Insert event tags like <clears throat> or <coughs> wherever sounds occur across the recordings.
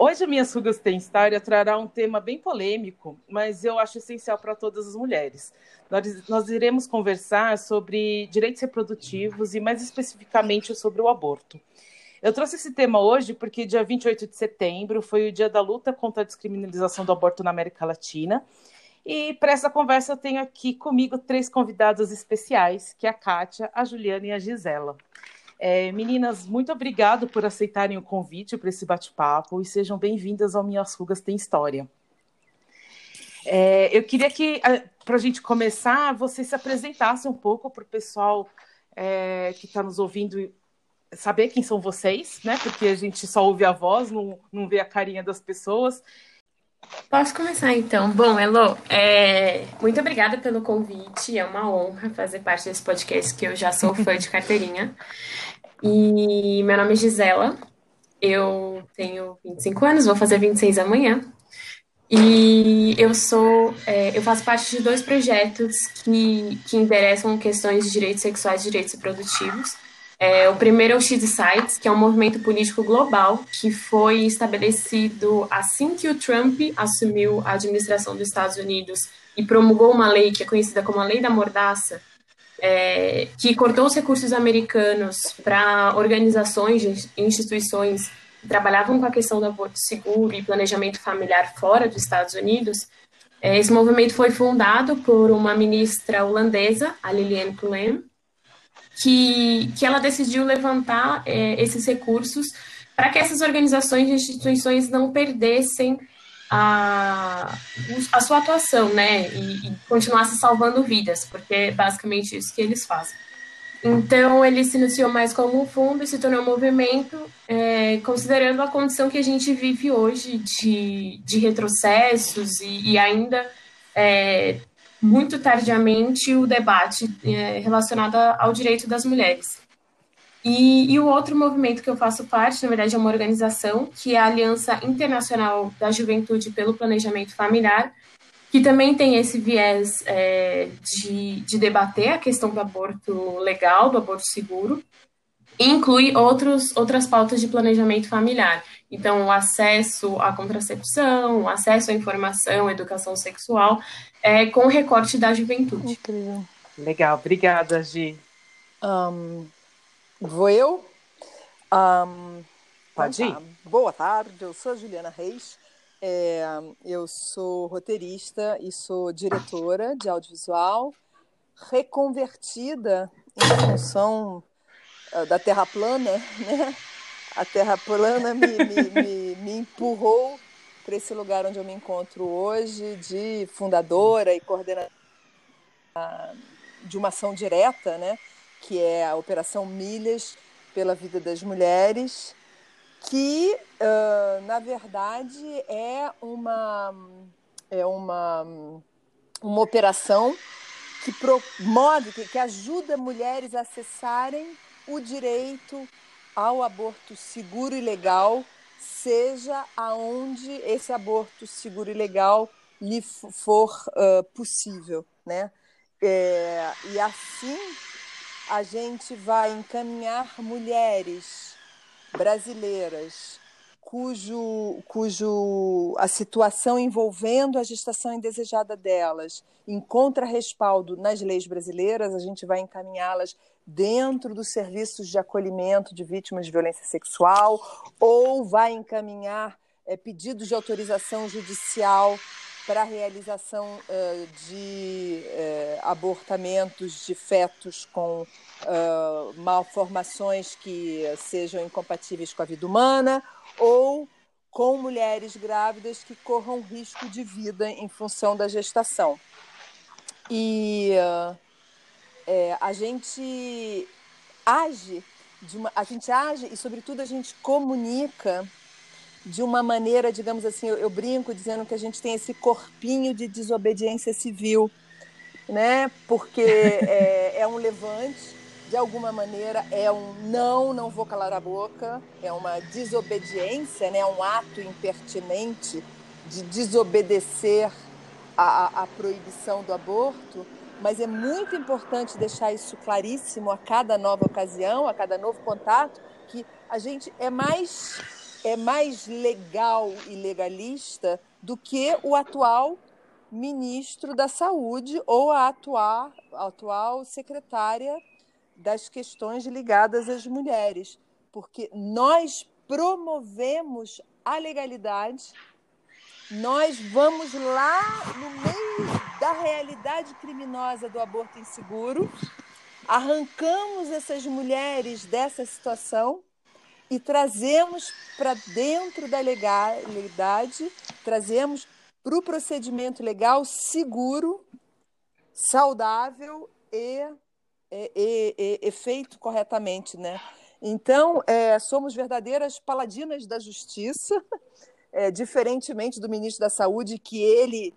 Hoje a Minhas Rugas Tem História trará um tema bem polêmico, mas eu acho essencial para todas as mulheres. Nós, nós iremos conversar sobre direitos reprodutivos e mais especificamente sobre o aborto. Eu trouxe esse tema hoje porque dia 28 de setembro foi o dia da luta contra a descriminalização do aborto na América Latina. E para essa conversa eu tenho aqui comigo três convidadas especiais, que é a Kátia, a Juliana e a Gisela. É, meninas, muito obrigado por aceitarem o convite para esse bate-papo e sejam bem-vindas ao Minhas Rugas Tem História. É, eu queria que, para a gente começar, você se apresentasse um pouco para o pessoal é, que está nos ouvindo saber quem são vocês, né? Porque a gente só ouve a voz, não, não vê a carinha das pessoas. Posso começar então? Bom, Elo, é... muito obrigada pelo convite. É uma honra fazer parte desse podcast que eu já sou fã de carteirinha. E meu nome é Gisela, eu tenho 25 anos, vou fazer 26 amanhã. E eu sou, é, eu faço parte de dois projetos que, que interessam questões de direitos sexuais e direitos reprodutivos. É, o primeiro é o X Sites, que é um movimento político global que foi estabelecido assim que o Trump assumiu a administração dos Estados Unidos e promulgou uma lei que é conhecida como a Lei da Mordaça, é, que cortou os recursos americanos para organizações e instituições que trabalhavam com a questão do aborto seguro e planejamento familiar fora dos Estados Unidos. É, esse movimento foi fundado por uma ministra holandesa, a Liliane Poulin, que, que ela decidiu levantar é, esses recursos para que essas organizações e instituições não perdessem a, a sua atuação, né, e, e continuasse salvando vidas, porque é basicamente isso que eles fazem. Então, ele se iniciou mais como um fundo e se tornou um movimento, é, considerando a condição que a gente vive hoje de, de retrocessos e, e ainda, é, muito tardiamente, o debate é, relacionado ao direito das mulheres. E, e, o outro movimento que eu faço parte, na verdade, é uma organização, que é a Aliança Internacional da Juventude pelo Planejamento Familiar, que também tem esse viés é, de, de debater a questão do aborto legal, do aborto seguro, e inclui outros, outras pautas de planejamento familiar. Então, o acesso à contracepção, o acesso à informação, à educação sexual, é, com recorte da juventude. Incrível. Legal, obrigada, Gi. Um, Vou eu? Um, Pode então, tá. ir. Boa tarde, eu sou a Juliana Reis. É, eu sou roteirista e sou diretora de audiovisual, reconvertida em função uh, da Terra plana, né? A Terra plana me, me, me, me empurrou para esse lugar onde eu me encontro hoje, de fundadora e coordenadora de uma ação direta, né? que é a Operação Milhas pela Vida das Mulheres, que, uh, na verdade, é uma, é uma, uma operação que promove, que, que ajuda mulheres a acessarem o direito ao aborto seguro e legal, seja aonde esse aborto seguro e legal lhe for uh, possível, né? É, e assim a gente vai encaminhar mulheres brasileiras cujo, cujo a situação envolvendo a gestação indesejada delas encontra respaldo nas leis brasileiras, a gente vai encaminhá-las dentro dos serviços de acolhimento de vítimas de violência sexual ou vai encaminhar é, pedidos de autorização judicial para realização uh, de uh, abortamentos de fetos com uh, malformações que sejam incompatíveis com a vida humana ou com mulheres grávidas que corram risco de vida em função da gestação. E é, a gente age, uma, a gente age e, sobretudo, a gente comunica de uma maneira, digamos assim, eu, eu, brinco dizendo que a gente tem esse corpinho de desobediência civil, né? Porque <laughs> é, é um levante, de alguma maneira é um não, não vou calar a boca, é uma desobediência, né? um ato impertinente de desobedecer a, a, proibição do aborto, mas é muito importante deixar isso claríssimo a cada nova ocasião, a cada novo contato, que a gente é mais é mais legal e legalista do que o atual ministro da Saúde ou a atual, a atual secretária das questões ligadas às mulheres, porque nós promovemos a legalidade nós vamos lá no meio da realidade criminosa do aborto inseguro, arrancamos essas mulheres dessa situação e trazemos para dentro da legalidade, trazemos para o procedimento legal seguro, saudável e, e, e, e feito corretamente, né? Então, é, somos verdadeiras paladinas da justiça <laughs> é, diferentemente do ministro da Saúde, que ele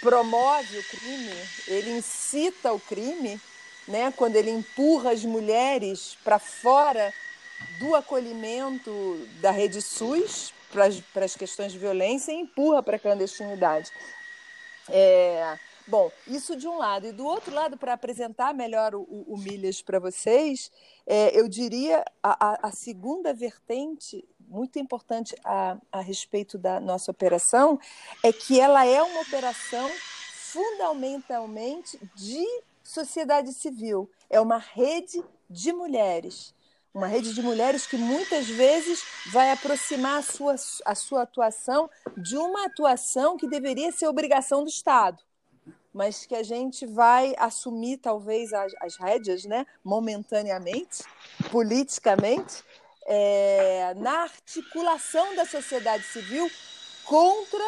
promove o crime, ele incita o crime, né, quando ele empurra as mulheres para fora do acolhimento da rede SUS para as questões de violência e empurra para a clandestinidade. É, bom, isso de um lado. E do outro lado, para apresentar melhor o, o Milhas para vocês, é, eu diria a, a, segunda vertente muito importante a, a respeito da nossa operação é que ela é uma operação fundamentalmente de sociedade civil. É uma rede de mulheres. Uma rede de mulheres que muitas vezes vai aproximar a sua, a sua atuação de uma atuação que deveria ser obrigação do Estado, mas que a gente vai assumir talvez as, as rédeas, né, momentaneamente, politicamente, é, na articulação da sociedade civil contra,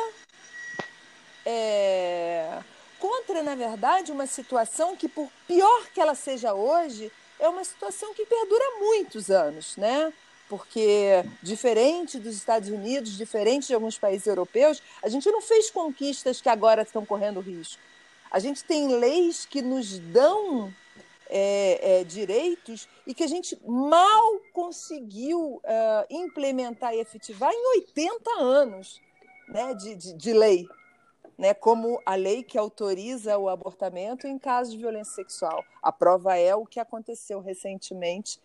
é, contra, na verdade, uma situação que, por pior que ela seja hoje, é uma situação que perdura muitos anos, né? Porque, diferente dos Estados Unidos, diferente de alguns países europeus, a gente não fez conquistas que agora estão correndo risco. A gente tem leis que nos dão é, é, direitos e que a gente mal conseguiu uh, implementar e efetivar em 80 anos né, de, de, de lei, né, como a lei que autoriza o abortamento em caso de violência sexual. A prova é o que aconteceu recentemente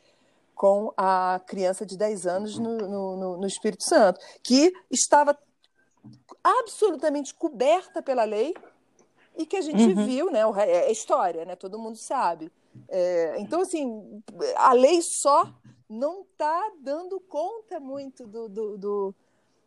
com a criança de 10 anos no, no, no Espírito Santo, que estava absolutamente coberta pela lei e que a gente uhum. viu, né? É história, né? Todo mundo sabe. É, então, assim, a lei só não está dando conta muito do, do, do,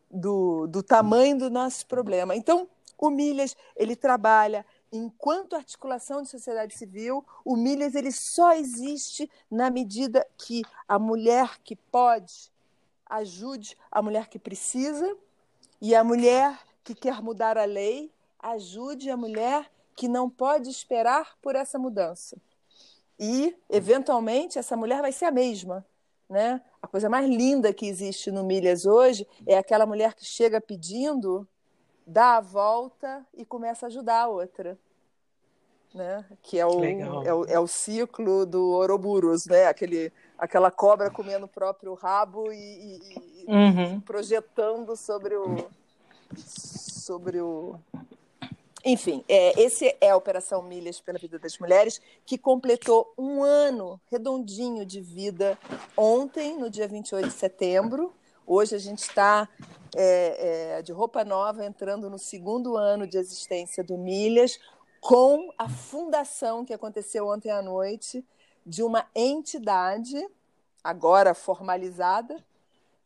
do, do tamanho do nosso problema. Então, o Milhas, ele trabalha enquanto articulação de sociedade civil, o Milhas ele só existe na medida que a mulher que pode ajude a mulher que precisa e a mulher que quer mudar a lei ajude a mulher que não pode esperar por essa mudança. E, eventualmente, essa mulher vai ser a mesma. Né? A coisa mais linda que existe no Milhas hoje é aquela mulher que chega pedindo, dá a volta e começa a ajudar a outra. Né? Que é o, é o, é o, ciclo do Ouroboros, né? Aquele, aquela cobra comendo o próprio rabo e, e, e uhum. projetando sobre o, sobre o, enfim, é, esse é a Operação Milhas pela Vida das Mulheres, que completou um ano redondinho de vida ontem, no dia 28 de setembro. Hoje a gente está é, é, de roupa nova, entrando no segundo ano de existência do Milhas, com a fundação que aconteceu ontem à noite de uma entidade, agora formalizada,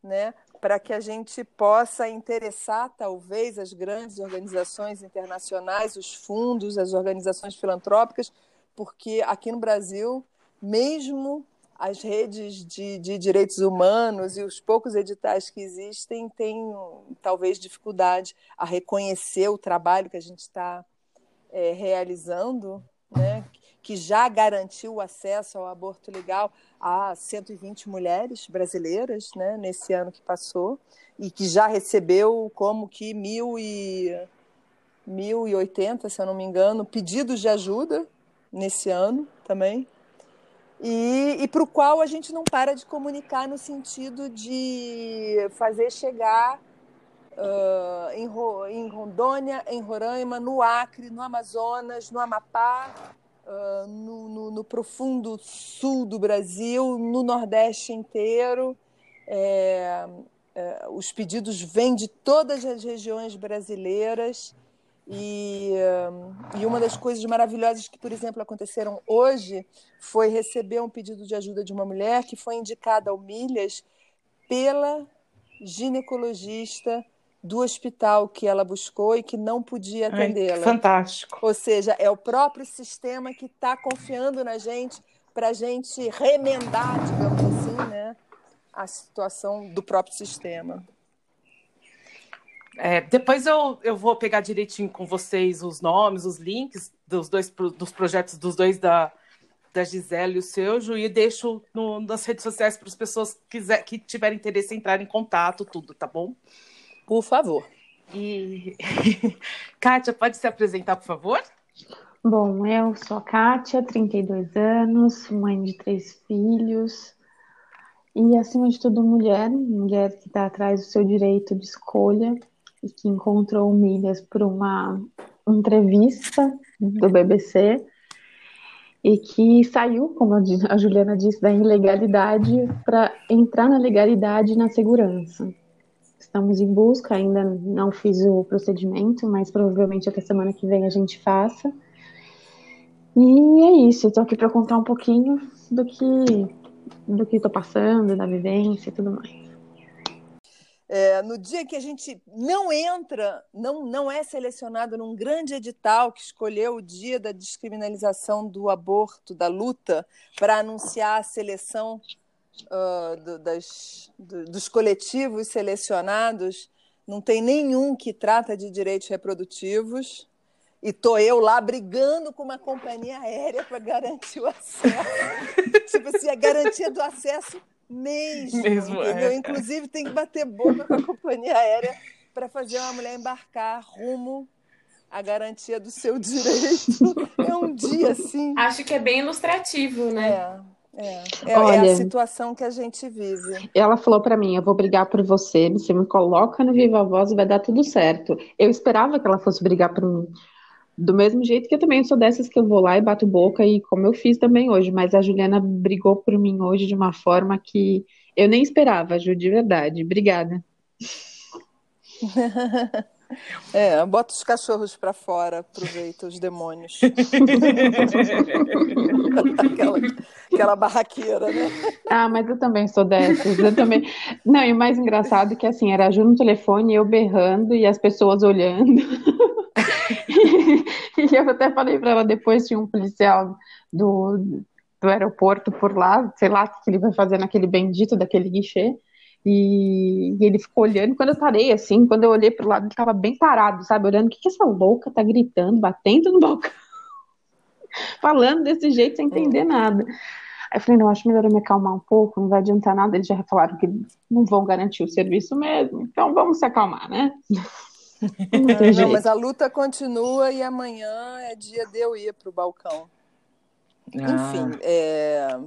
né, para que a gente possa interessar, talvez, as grandes organizações internacionais, os fundos, as organizações filantrópicas, porque aqui no Brasil, mesmo as redes de, de direitos humanos e os poucos editais que existem têm, talvez, dificuldade a reconhecer o trabalho que a gente está é, realizando, né? Que já garantiu o acesso ao aborto legal a 120 mulheres brasileiras né, nesse ano que passou, e que já recebeu como que mil e 1080, se eu não me engano, pedidos de ajuda nesse ano também. E, e para o qual a gente não para de comunicar no sentido de fazer chegar uh, em, em, Rondônia, em Roraima, no Acre, no Amazonas, no Amapá, uh, no, no, no, profundo sul do Brasil, no Nordeste inteiro. É, é, os pedidos vêm de todas as regiões brasileiras. E, e, uma das coisas maravilhosas que, por exemplo, aconteceram hoje foi receber um pedido de ajuda de uma mulher que foi indicada ao Milhas pela ginecologista do hospital que ela buscou e que não podia atendê-la. Fantástico. Ou seja, é o próprio sistema que está confiando na gente para a gente remendar, digamos assim, né, a situação do próprio sistema. É, depois eu, eu vou pegar direitinho com vocês os nomes, os links dos dois dos projetos dos dois da, da Gisele e o seu, Ju, e deixo no, nas redes sociais para as pessoas que, quiser, que tiverem interesse em entrar em contato, tudo, tá bom? Por favor. E <laughs> Kátia, pode se apresentar, por favor? Bom, eu sou a Kátia, 32 anos, mãe de três filhos, e acima de tudo mulher, mulher que está atrás do seu direito de escolha e que encontrou milhas por uma entrevista do BBC e que saiu, como a Juliana disse, da ilegalidade para entrar na legalidade e na segurança. Estamos em busca, ainda não fiz o procedimento, mas provavelmente até semana que vem a gente faça. E é isso, estou aqui para contar um pouquinho do que do que estou passando, da vivência e tudo mais. É, no dia que a gente não entra, não, não é selecionado num grande edital que escolheu o dia da descriminalização do aborto, da luta, para anunciar a seleção uh, do, das, do, dos coletivos selecionados, não tem nenhum que trata de direitos reprodutivos. E tô eu lá brigando com uma companhia aérea para garantir o acesso. <laughs> tipo assim, a garantia do acesso mesmo. mesmo entendeu? É. Inclusive, tem que bater boca com a companhia aérea para fazer uma mulher embarcar rumo à garantia do seu direito. É um dia assim. Acho que é bem ilustrativo, né? É. É, é, Olha, é a situação que a gente vive. Ela falou para mim: eu vou brigar por você, você me coloca no Viva Voz e vai dar tudo certo. Eu esperava que ela fosse brigar por mim. Do mesmo jeito que eu também sou dessas que eu vou lá e bato boca, e como eu fiz também hoje, mas a Juliana brigou por mim hoje de uma forma que eu nem esperava, Ju, de verdade. Obrigada. <laughs> É, bota os cachorros para fora, aproveita os demônios. <laughs> aquela, aquela barraqueira, né? Ah, mas eu também sou dessas. Eu também. Não, e o mais engraçado é que assim, era a Ju no telefone, eu berrando e as pessoas olhando. <laughs> e eu até falei para ela depois tinha um policial do, do aeroporto por lá, sei lá o que ele vai fazer naquele bendito daquele guichê. E, e, ele ficou olhando. Quando eu parei, assim, quando eu olhei pro lado, ele tava bem parado, sabe? Olhando, o que, que essa louca tá gritando, batendo no balcão, <laughs> falando desse jeito sem entender nada. Aí eu falei, não, acho melhor eu me acalmar um pouco, não vai adiantar nada. Eles já falaram que não vão garantir o serviço mesmo, então vamos se acalmar, né? <laughs> Não, não, mas a luta continua e amanhã é dia de eu ir pro balcão. Ah. Enfim, é,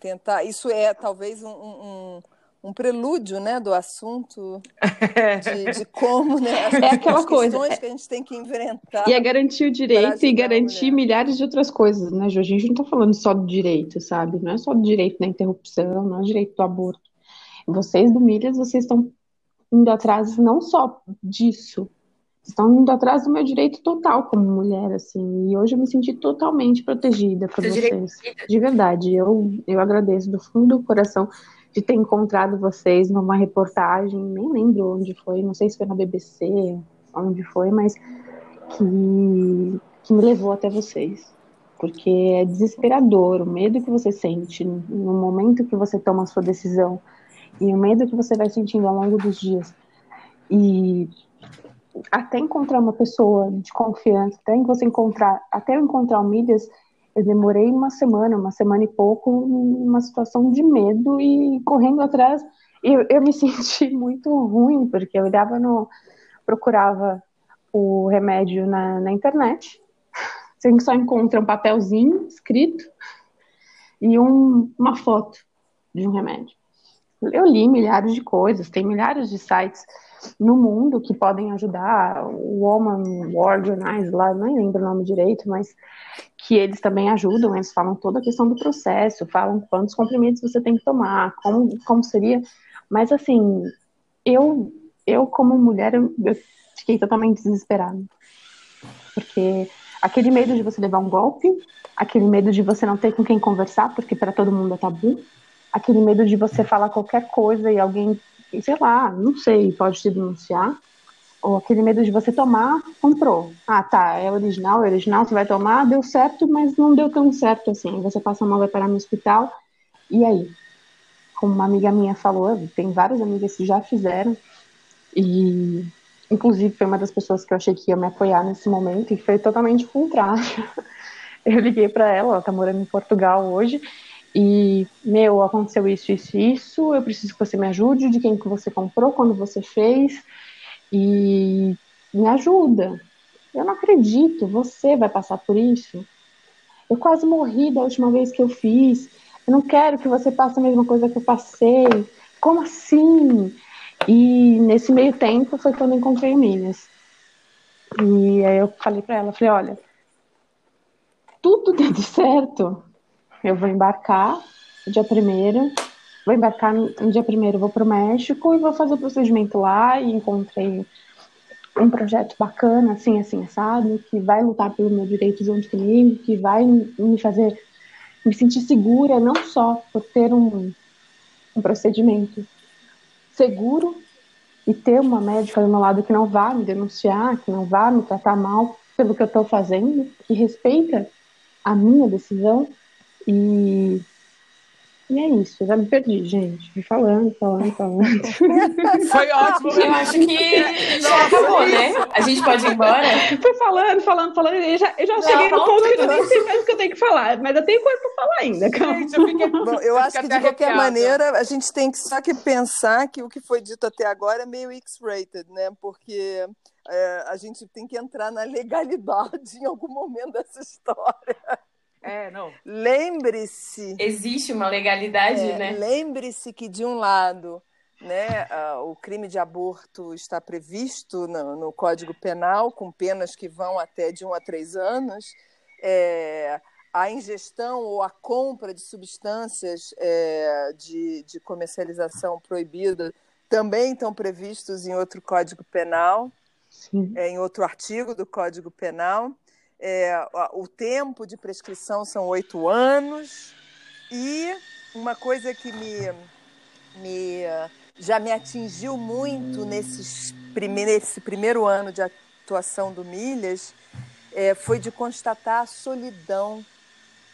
tentar. Isso é talvez um, um um prelúdio né, do assunto, <laughs> de, de como, né, as, é aquela coisa é que a gente tem que enfrentar. E é garantir o direito e garantir milhares de outras coisas, né, Ju? A gente não está falando só do direito, sabe? Não é só do direito da interrupção, não é o direito do aborto. Vocês do Milhas, vocês estão indo atrás não só disso, estão indo atrás do meu direito total como mulher, assim. E hoje eu me senti totalmente protegida por vocês. De verdade, eu, eu agradeço do fundo do coração de ter encontrado vocês numa reportagem, nem lembro onde foi, não sei se foi na BBC, onde foi, mas que, que me levou até vocês. Porque é desesperador o medo que você sente no momento que você toma a sua decisão e o medo que você vai sentindo ao longo dos dias. E até encontrar uma pessoa de confiança, até você encontrar, até encontrar o Milhas, eu demorei uma semana, uma semana e pouco, numa situação de medo e correndo atrás. Eu, eu me <laughs> senti muito ruim, porque eu olhava no. procurava o remédio na, na internet. <laughs> Você só encontra um papelzinho escrito e um, uma foto de um remédio. Eu li milhares de coisas, tem milhares de sites no mundo que podem ajudar, o Woman Organize lá, nem lembro o nome direito, mas que eles também ajudam, eles falam toda a questão do processo, falam quantos comprimidos você tem que tomar, como, como seria, mas assim, eu, eu como mulher, eu, eu fiquei totalmente desesperada, porque aquele medo de você levar um golpe, aquele medo de você não ter com quem conversar, porque para todo mundo é tabu, aquele medo de você falar qualquer coisa e alguém, sei lá, não sei, pode te denunciar. Ou aquele medo de você tomar, comprou. Ah, tá, é original, é original, você vai tomar, deu certo, mas não deu tão certo assim. Você passa mal, vai parar no hospital, e aí? Como uma amiga minha falou, tem várias amigas que já fizeram, e inclusive foi uma das pessoas que eu achei que ia me apoiar nesse momento, e foi totalmente contrário. <laughs> Eu liguei para ela, ela tá morando em Portugal hoje, e, meu, aconteceu isso, isso, isso, eu preciso que você me ajude, de quem que você comprou, quando você fez, e me ajuda. Eu não acredito, você vai passar por isso. Eu quase morri da última vez que eu fiz. Eu não quero que você passe a mesma coisa que eu passei. Como assim? E nesse meio tempo foi quando encontrei o Minas. E aí eu falei para ela, falei, olha, tudo <laughs> dando certo, eu vou embarcar dia primeiro, vou embarcar no dia primeiro, vou para o México e vou fazer o procedimento lá e encontrei um projeto bacana, assim, assim, sabe, que vai lutar pelo meu direito junto comigo, que vai me fazer me sentir segura, não só por ter um, um procedimento seguro e ter uma médica do meu lado que não vá me denunciar, que não vá me tratar mal pelo que eu estou fazendo, que respeita a minha decisão, e, e é isso, já me perdi, gente. Fui falando, falando, falando. <laughs> Foi ótimo. Eu acho que já acabou, né? A gente pode ir embora? Fui falando, falando, falando. Eu já, eu já cheguei no ponto que eu nem sei mais o que eu tenho que falar, mas eu tenho coisa para falar ainda. Calma. Gente, eu, fiquei, <laughs> Bom, eu acho que, de qualquer arrepiada. maneira, a gente tem que só que pensar que o que foi dito até agora é meio X-rated, né? Porque é, a gente tem que entrar na legalidade <laughs> em algum momento dessa história. É, não. Lembre-se. Existe uma legalidade, é, né? Lembre-se que, de um lado, né, uh, o crime de aborto está previsto no, no, Código Penal, com penas que vão até de um a três anos. É, a ingestão ou a compra de substâncias é, de, de comercialização proibida também estão previstos em outro Código Penal, é, em outro artigo do Código Penal. É, o tempo de prescrição são oito anos. E uma coisa que me, me já me atingiu muito nesses nesse primeiro ano de atuação do Milhas é, foi de constatar a solidão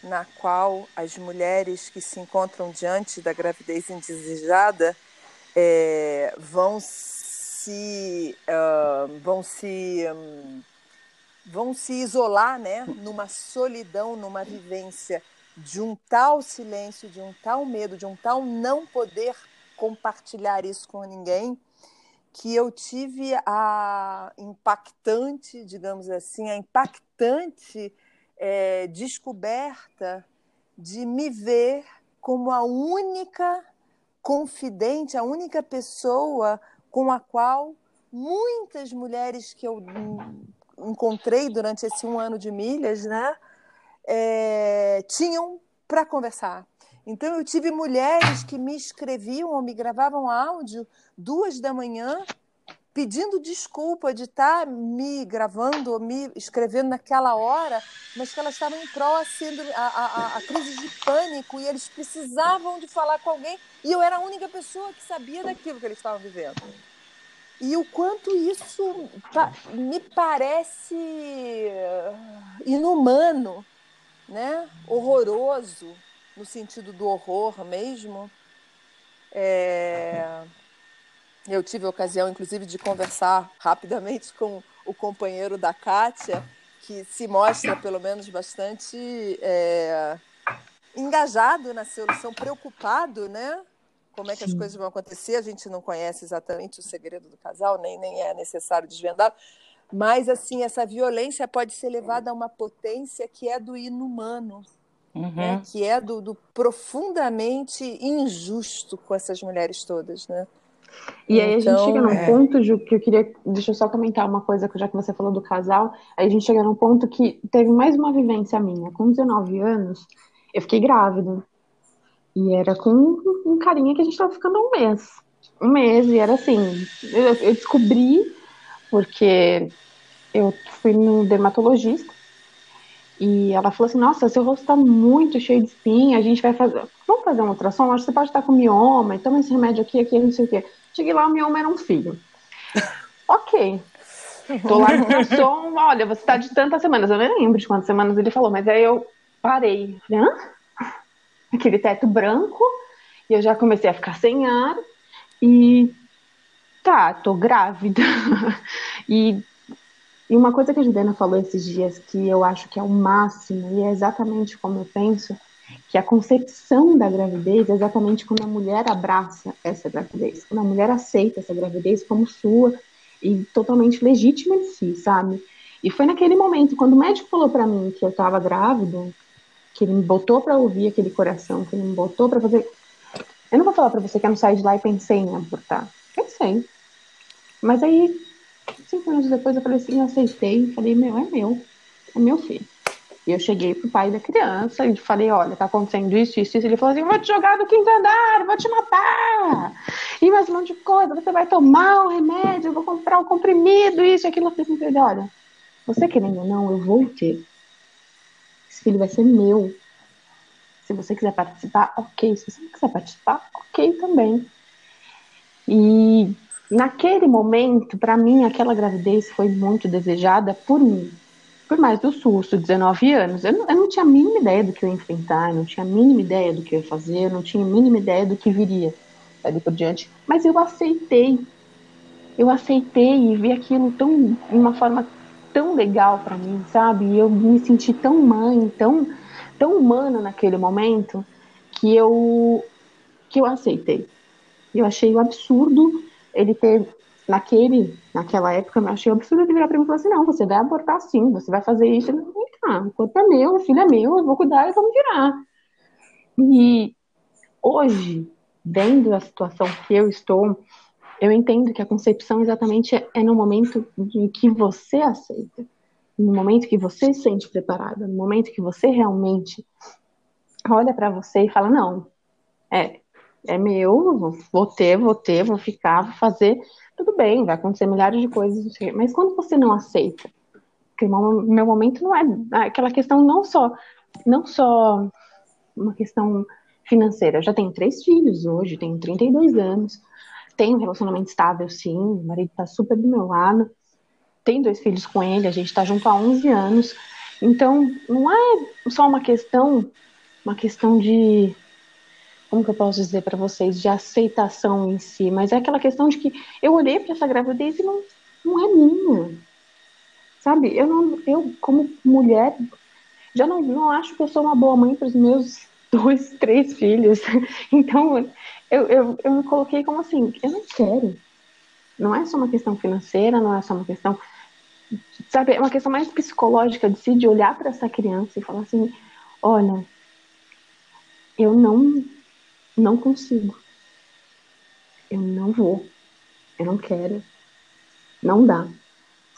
na qual as mulheres que se encontram diante da gravidez indesejada é, vão se uh, vão se um, vão se isolar, né, numa solidão, numa vivência de um tal silêncio, de um tal medo, de um tal não poder compartilhar isso com ninguém, que eu tive a impactante, digamos assim, a impactante é, descoberta de me ver como a única confidente, a única pessoa com a qual muitas mulheres que eu encontrei durante esse um ano de milhas, né, é, tinham para conversar. Então eu tive mulheres que me escreviam ou me gravavam áudio duas da manhã pedindo desculpa de estar tá me gravando ou me escrevendo naquela hora, mas que elas estavam em pró sendo a, a, a, crise de pânico e eles precisavam de falar com alguém e eu era a única pessoa que sabia daquilo que eles estavam vivendo. E o quanto isso me parece inumano, né? horroroso, no sentido do horror mesmo. É... Eu tive a ocasião, inclusive, de conversar rapidamente com o companheiro da Kátia, que se mostra, pelo menos, bastante é... engajado na solução, preocupado, né? Como é que Sim. as coisas vão acontecer. A gente não conhece exatamente o segredo do casal, nem, nem é necessário desvendar. Mas, assim, essa violência pode ser levada a uma potência que é do inumano, né? uhum. né? que é do, do, profundamente injusto com essas mulheres todas, né? E aí então, a gente chega num é... ponto, Ju, que eu queria. Deixa eu só comentar uma coisa, já que você falou do casal. Aí a gente chega num ponto que teve mais uma vivência minha. Com 19 anos, eu fiquei grávida. E era com um carinha que a gente tava ficando um mês. Um mês, e era assim. Eu, eu descobri, porque eu fui no dermatologista. E ela falou assim: Nossa, seu rosto tá muito cheio de espinha, a gente vai fazer. Vamos fazer um ultrassom? Acho que você pode estar com mioma, toma esse remédio aqui, aqui, não sei o quê. Cheguei lá, o mioma era um filho. <laughs> ok. Tô lá no ultrassom, olha, você tá de tantas semanas. Eu nem lembro de quantas semanas ele falou, mas aí eu parei. Falei, hã? Aquele teto branco, e eu já comecei a ficar sem ar. E tá, tô grávida. <laughs> e e uma coisa que a Juliana falou esses dias que eu acho que é o máximo, e é exatamente como eu penso, que a concepção da gravidez é exatamente quando a mulher abraça essa gravidez, quando a mulher aceita essa gravidez como sua e totalmente legítima em si, sabe? E foi naquele momento, quando o médico falou para mim que eu estava grávida, que ele me botou para ouvir aquele coração, que ele me botou para fazer. Eu não vou falar para você que eu não saí de lá e pensei em abortar. Pensei. Mas aí Cinco anos depois eu falei assim, eu aceitei, falei, meu, é meu, é meu filho. E eu cheguei pro pai da criança e falei, olha, tá acontecendo isso, isso, isso. Ele falou assim, vou te jogar do quinto andar, vou te matar. E mais um monte de coisa, você vai tomar o remédio, eu vou comprar o comprimido, isso, aquilo. Eu falei olha, você querendo ou não, eu vou ter. Filho vai ser meu. Se você quiser participar, ok. Se você não quiser participar, ok também. E naquele momento, para mim, aquela gravidez foi muito desejada por mim. Por mais do susto, 19 anos. Eu não, eu não tinha a mínima ideia do que eu ia enfrentar, não tinha a mínima ideia do que eu ia fazer, não tinha a mínima ideia do que viria dali por diante. Mas eu aceitei. Eu aceitei e vi aquilo tão, de uma forma tão legal para mim, sabe? E eu me senti tão mãe, tão, tão humana naquele momento, que eu, que eu aceitei. Eu achei o absurdo ele ter, naquele, naquela época, eu achei absurdo ele virar para mim e falar assim, não, você vai abortar sim, você vai fazer isso. Eu falei, tá, o corpo é meu, o filho é meu, eu vou cuidar e vamos virar. E hoje, vendo a situação que eu estou, eu entendo que a concepção exatamente é, é no momento em que você aceita, no momento que você se sente preparada, no momento que você realmente olha para você e fala, não, é, é meu, vou ter, vou ter, vou ficar, vou fazer, tudo bem, vai acontecer milhares de coisas, mas quando você não aceita, porque meu momento não é aquela questão não só, não só uma questão financeira, eu já tenho três filhos hoje, tenho 32 anos, tenho um relacionamento estável, sim, o marido tá super do meu lado, tenho dois filhos com ele, a gente tá junto há 11 anos, então não é só uma questão, uma questão de como que eu posso dizer para vocês, de aceitação em si, mas é aquela questão de que eu olhei para essa gravidez e não, não é minha. Sabe? Eu, não, eu, como mulher, já não, não acho que eu sou uma boa mãe para os meus <laughs> dois, três filhos. Então, eu, eu, eu me coloquei como assim: eu não quero. Não é só uma questão financeira, não é só uma questão. Sabe? É uma questão mais psicológica de si, de olhar para essa criança e falar assim: olha, eu não não consigo. Eu não vou. Eu não quero. Não dá.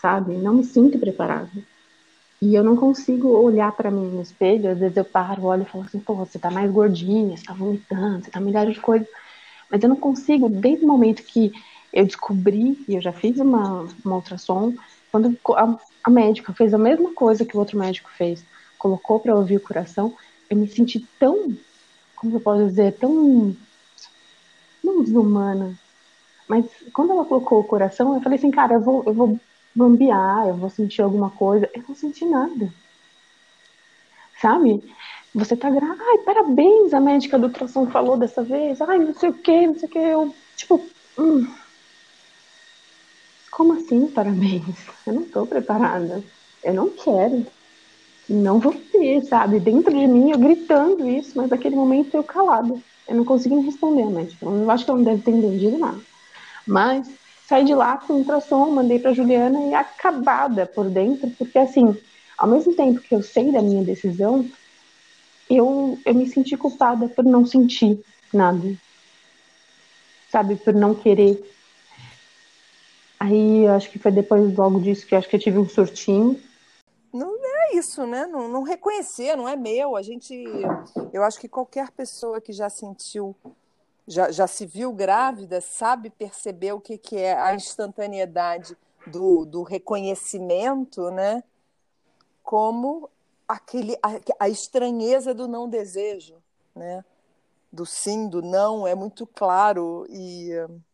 Sabe? Não me sinto preparada. E eu não consigo olhar para mim no espelho. Às vezes eu paro, olho e falo assim: pô, você tá mais gordinha, você tá vomitando, você tá milhares de coisas. Mas eu não consigo, desde o momento que eu descobri, e eu já fiz uma, uma ultrassom, quando a, a médica fez a mesma coisa que o outro médico fez, colocou para ouvir o coração, eu me senti tão como eu posso dizer, tão não desumana. Mas quando ela colocou o coração, eu falei assim, cara, eu vou, eu vou bambear, eu vou sentir alguma coisa. Eu não senti nada. Sabe? Você tá grávida. Ai, parabéns, a médica do ultrassom falou dessa vez. Ai, não sei o que, não sei o que. Eu, tipo, hum. como assim, parabéns? Eu não tô preparada. Eu não quero não vou ter, sabe? Dentro de mim, eu gritando isso, mas naquele momento eu calada. Eu não consegui responder a médica. Eu acho que ela não deve ter entendido nada. Mas saí de lá com ultrassom, mandei para Juliana e acabada por dentro, porque assim, ao mesmo tempo que eu sei da minha decisão, eu, eu me senti culpada por não sentir nada, sabe, por não querer. Aí acho que foi depois logo disso que acho que eu tive um surtinho. Não é isso, né? Não, não reconhecer, não é meu. A gente, eu acho que qualquer pessoa que já sentiu já, já se viu grávida, sabe perceber o que, que é a instantaneidade do, do reconhecimento, né? Como aquele, a, a estranheza do não desejo, né? Do sim, do não, é muito claro e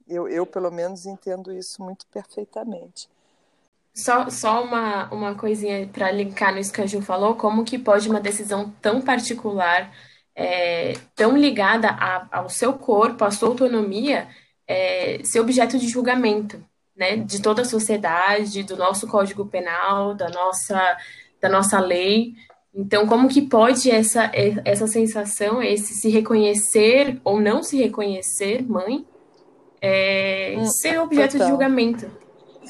eu, eu pelo menos entendo isso muito perfeitamente. Só, só uma, uma coisinha para linkar nisso que a Ju falou, como que pode uma decisão tão particular é, tão ligada a, ao seu corpo, à sua autonomia, é, ser objeto de julgamento, né, de toda a sociedade, do nosso Código Penal, da nossa, da nossa lei. Então, como que pode essa, essa sensação, esse se reconhecer ou não se reconhecer mãe, é, hum, ser objeto total. de julgamento?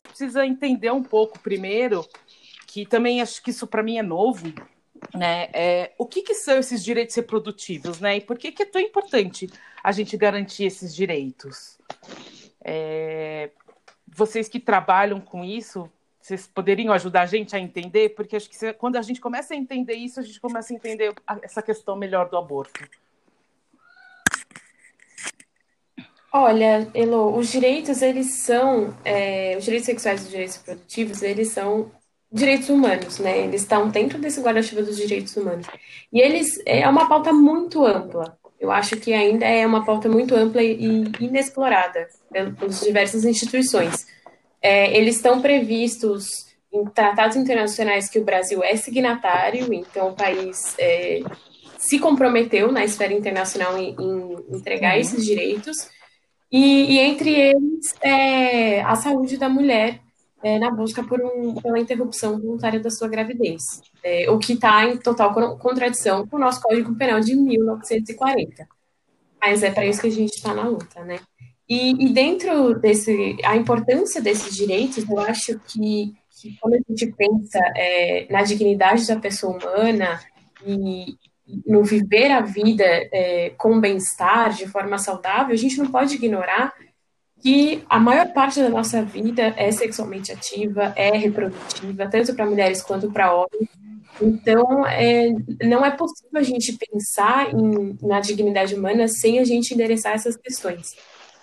Precisa entender um pouco primeiro, que também acho que isso para mim é novo, né? É, o que, que, são esses direitos reprodutivos, né? E por que, que é tão importante a gente garantir esses direitos? É, vocês que trabalham com isso, vocês poderiam ajudar a gente a entender? Porque acho que quando a gente começa a entender isso, a gente começa a entender essa questão melhor do aborto. Olha, Elo, os direitos, eles são, é, os direitos sexuais e os direitos reprodutivos, eles são direitos humanos, né? Eles estão dentro desse guarda-chuva dos direitos humanos. E eles é uma pauta muito ampla. Eu acho que ainda é uma pauta muito ampla e inexplorada pelas diversas instituições. É, eles estão previstos em tratados internacionais que o Brasil é signatário, então o país é, se comprometeu na esfera internacional em, em entregar uhum. esses direitos. E, e entre eles, é, a saúde da mulher é, na busca por um, pela interrupção voluntária da sua gravidez, é, o que está em total contradição com o nosso Código Penal de 1940. Mas é para isso que a gente está na luta, né? E, e, dentro desse, a importância desses direitos, eu acho que, que quando a gente pensa é, na dignidade da pessoa humana e, no viver a vida é, com bem-estar, de forma saudável, a gente não pode ignorar que a maior parte da nossa vida é sexualmente ativa, é reprodutiva, tanto para mulheres quanto para homens. Então, é, não é possível a gente pensar em, na dignidade humana sem a gente endereçar essas questões.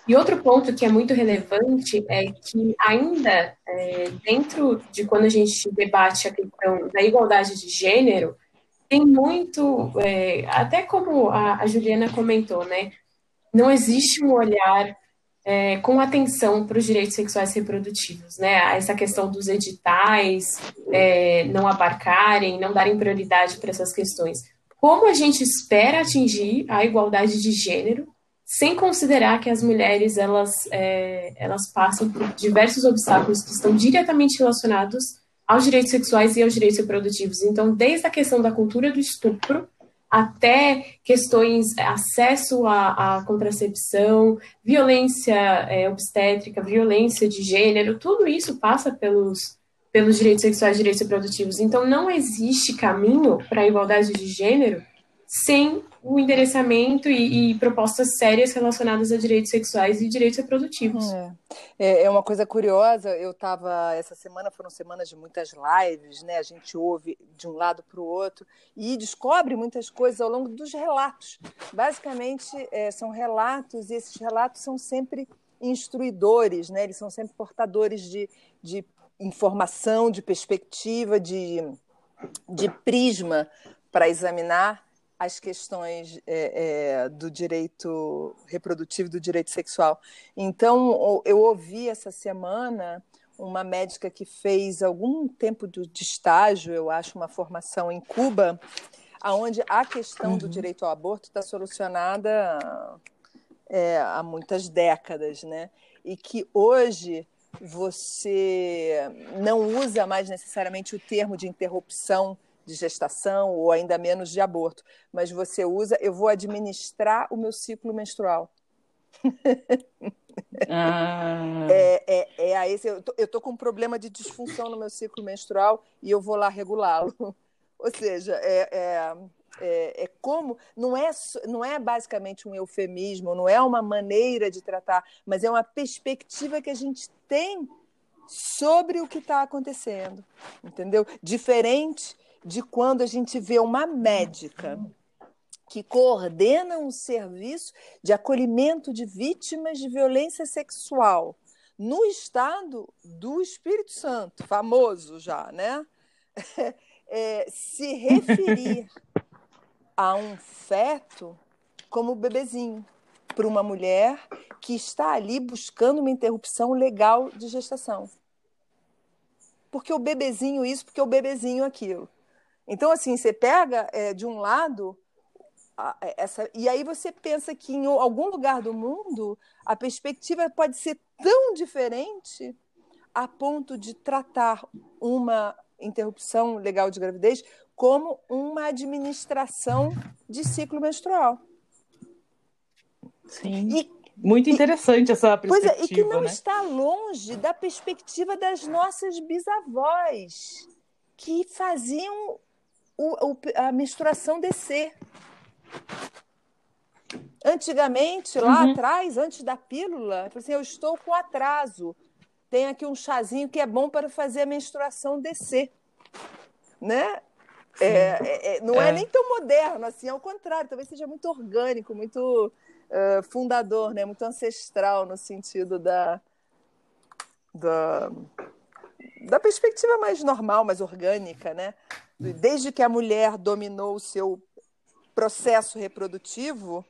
E outro ponto que é muito relevante é que ainda é, dentro de quando a gente debate a questão da igualdade de gênero, tem muito, é, até como a, a Juliana comentou, né? Não existe um olhar é, com atenção para os direitos sexuais reprodutivos, né? Essa questão dos editais é, não abarcarem, não darem prioridade para essas questões. Como a gente espera atingir a igualdade de gênero sem considerar que as mulheres elas, é, elas passam por diversos obstáculos que estão diretamente relacionados aos direitos sexuais e aos direitos reprodutivos. Então, desde a questão da cultura do estupro, até questões, é, acesso à, à contracepção, violência é, obstétrica, violência de gênero, tudo isso passa pelos, pelos direitos sexuais e direitos reprodutivos. Então, não existe caminho para a igualdade de gênero sem o endereçamento e, e, propostas sérias relacionadas a direitos sexuais e direitos reprodutivos. É, é, é uma coisa curiosa. Eu estava essa semana foram semanas de muitas lives, né? A gente ouve de um lado para o outro e descobre muitas coisas ao longo dos relatos. Basicamente é, são relatos e esses relatos são sempre instruidores, né? Eles são sempre portadores de, de informação, de perspectiva, de, de prisma para examinar as questões é, é, do direito reprodutivo, do direito sexual. Então, eu ouvi essa semana uma médica que fez algum tempo de estágio, eu acho, uma formação em Cuba, aonde a questão uhum. do direito ao aborto está solucionada é, há muitas décadas, né? E que hoje você não usa mais necessariamente o termo de interrupção de gestação ou ainda menos de aborto, mas você usa, eu vou administrar o meu ciclo menstrual. Ah. É, é, é a esse, eu, tô, eu tô com um problema de disfunção no meu ciclo menstrual e eu vou lá regulá-lo. <laughs> Ou seja, é, é, é, é, como não é, não é basicamente um eufemismo, não é uma maneira de tratar, mas é uma perspectiva que a gente tem sobre o que está acontecendo, entendeu? Diferente de quando a gente vê uma médica que coordena um serviço de acolhimento de vítimas de violência sexual no estado do Espírito Santo, famoso já, né? <laughs> É, se referir a um feto como bebezinho para uma mulher que está ali buscando uma interrupção legal de gestação. Porque o bebezinho isso, porque o bebezinho aquilo. Então, assim, você pega é, de um lado essa e aí você pensa que em algum lugar do mundo a perspectiva pode ser tão diferente a ponto de tratar uma interrupção legal de gravidez como uma administração de ciclo menstrual. Sim. E, Muito interessante e, essa perspectiva. Pois é, e que não né? está longe da perspectiva das nossas bisavós, que faziam o, o, a menstruação descer. Antigamente, lá uhum. atrás, antes da pílula, eu assim, eu estou com atraso. Tem aqui um chazinho que é bom para fazer a menstruação descer. Né? É, é, é, não é. é. nem tão moderno assim, ao contrário, talvez seja muito orgânico, muito uh, fundador, né? muito ancestral no sentido da, da, da perspectiva mais normal, mais orgânica. Né? Desde que a mulher dominou o seu processo reprodutivo,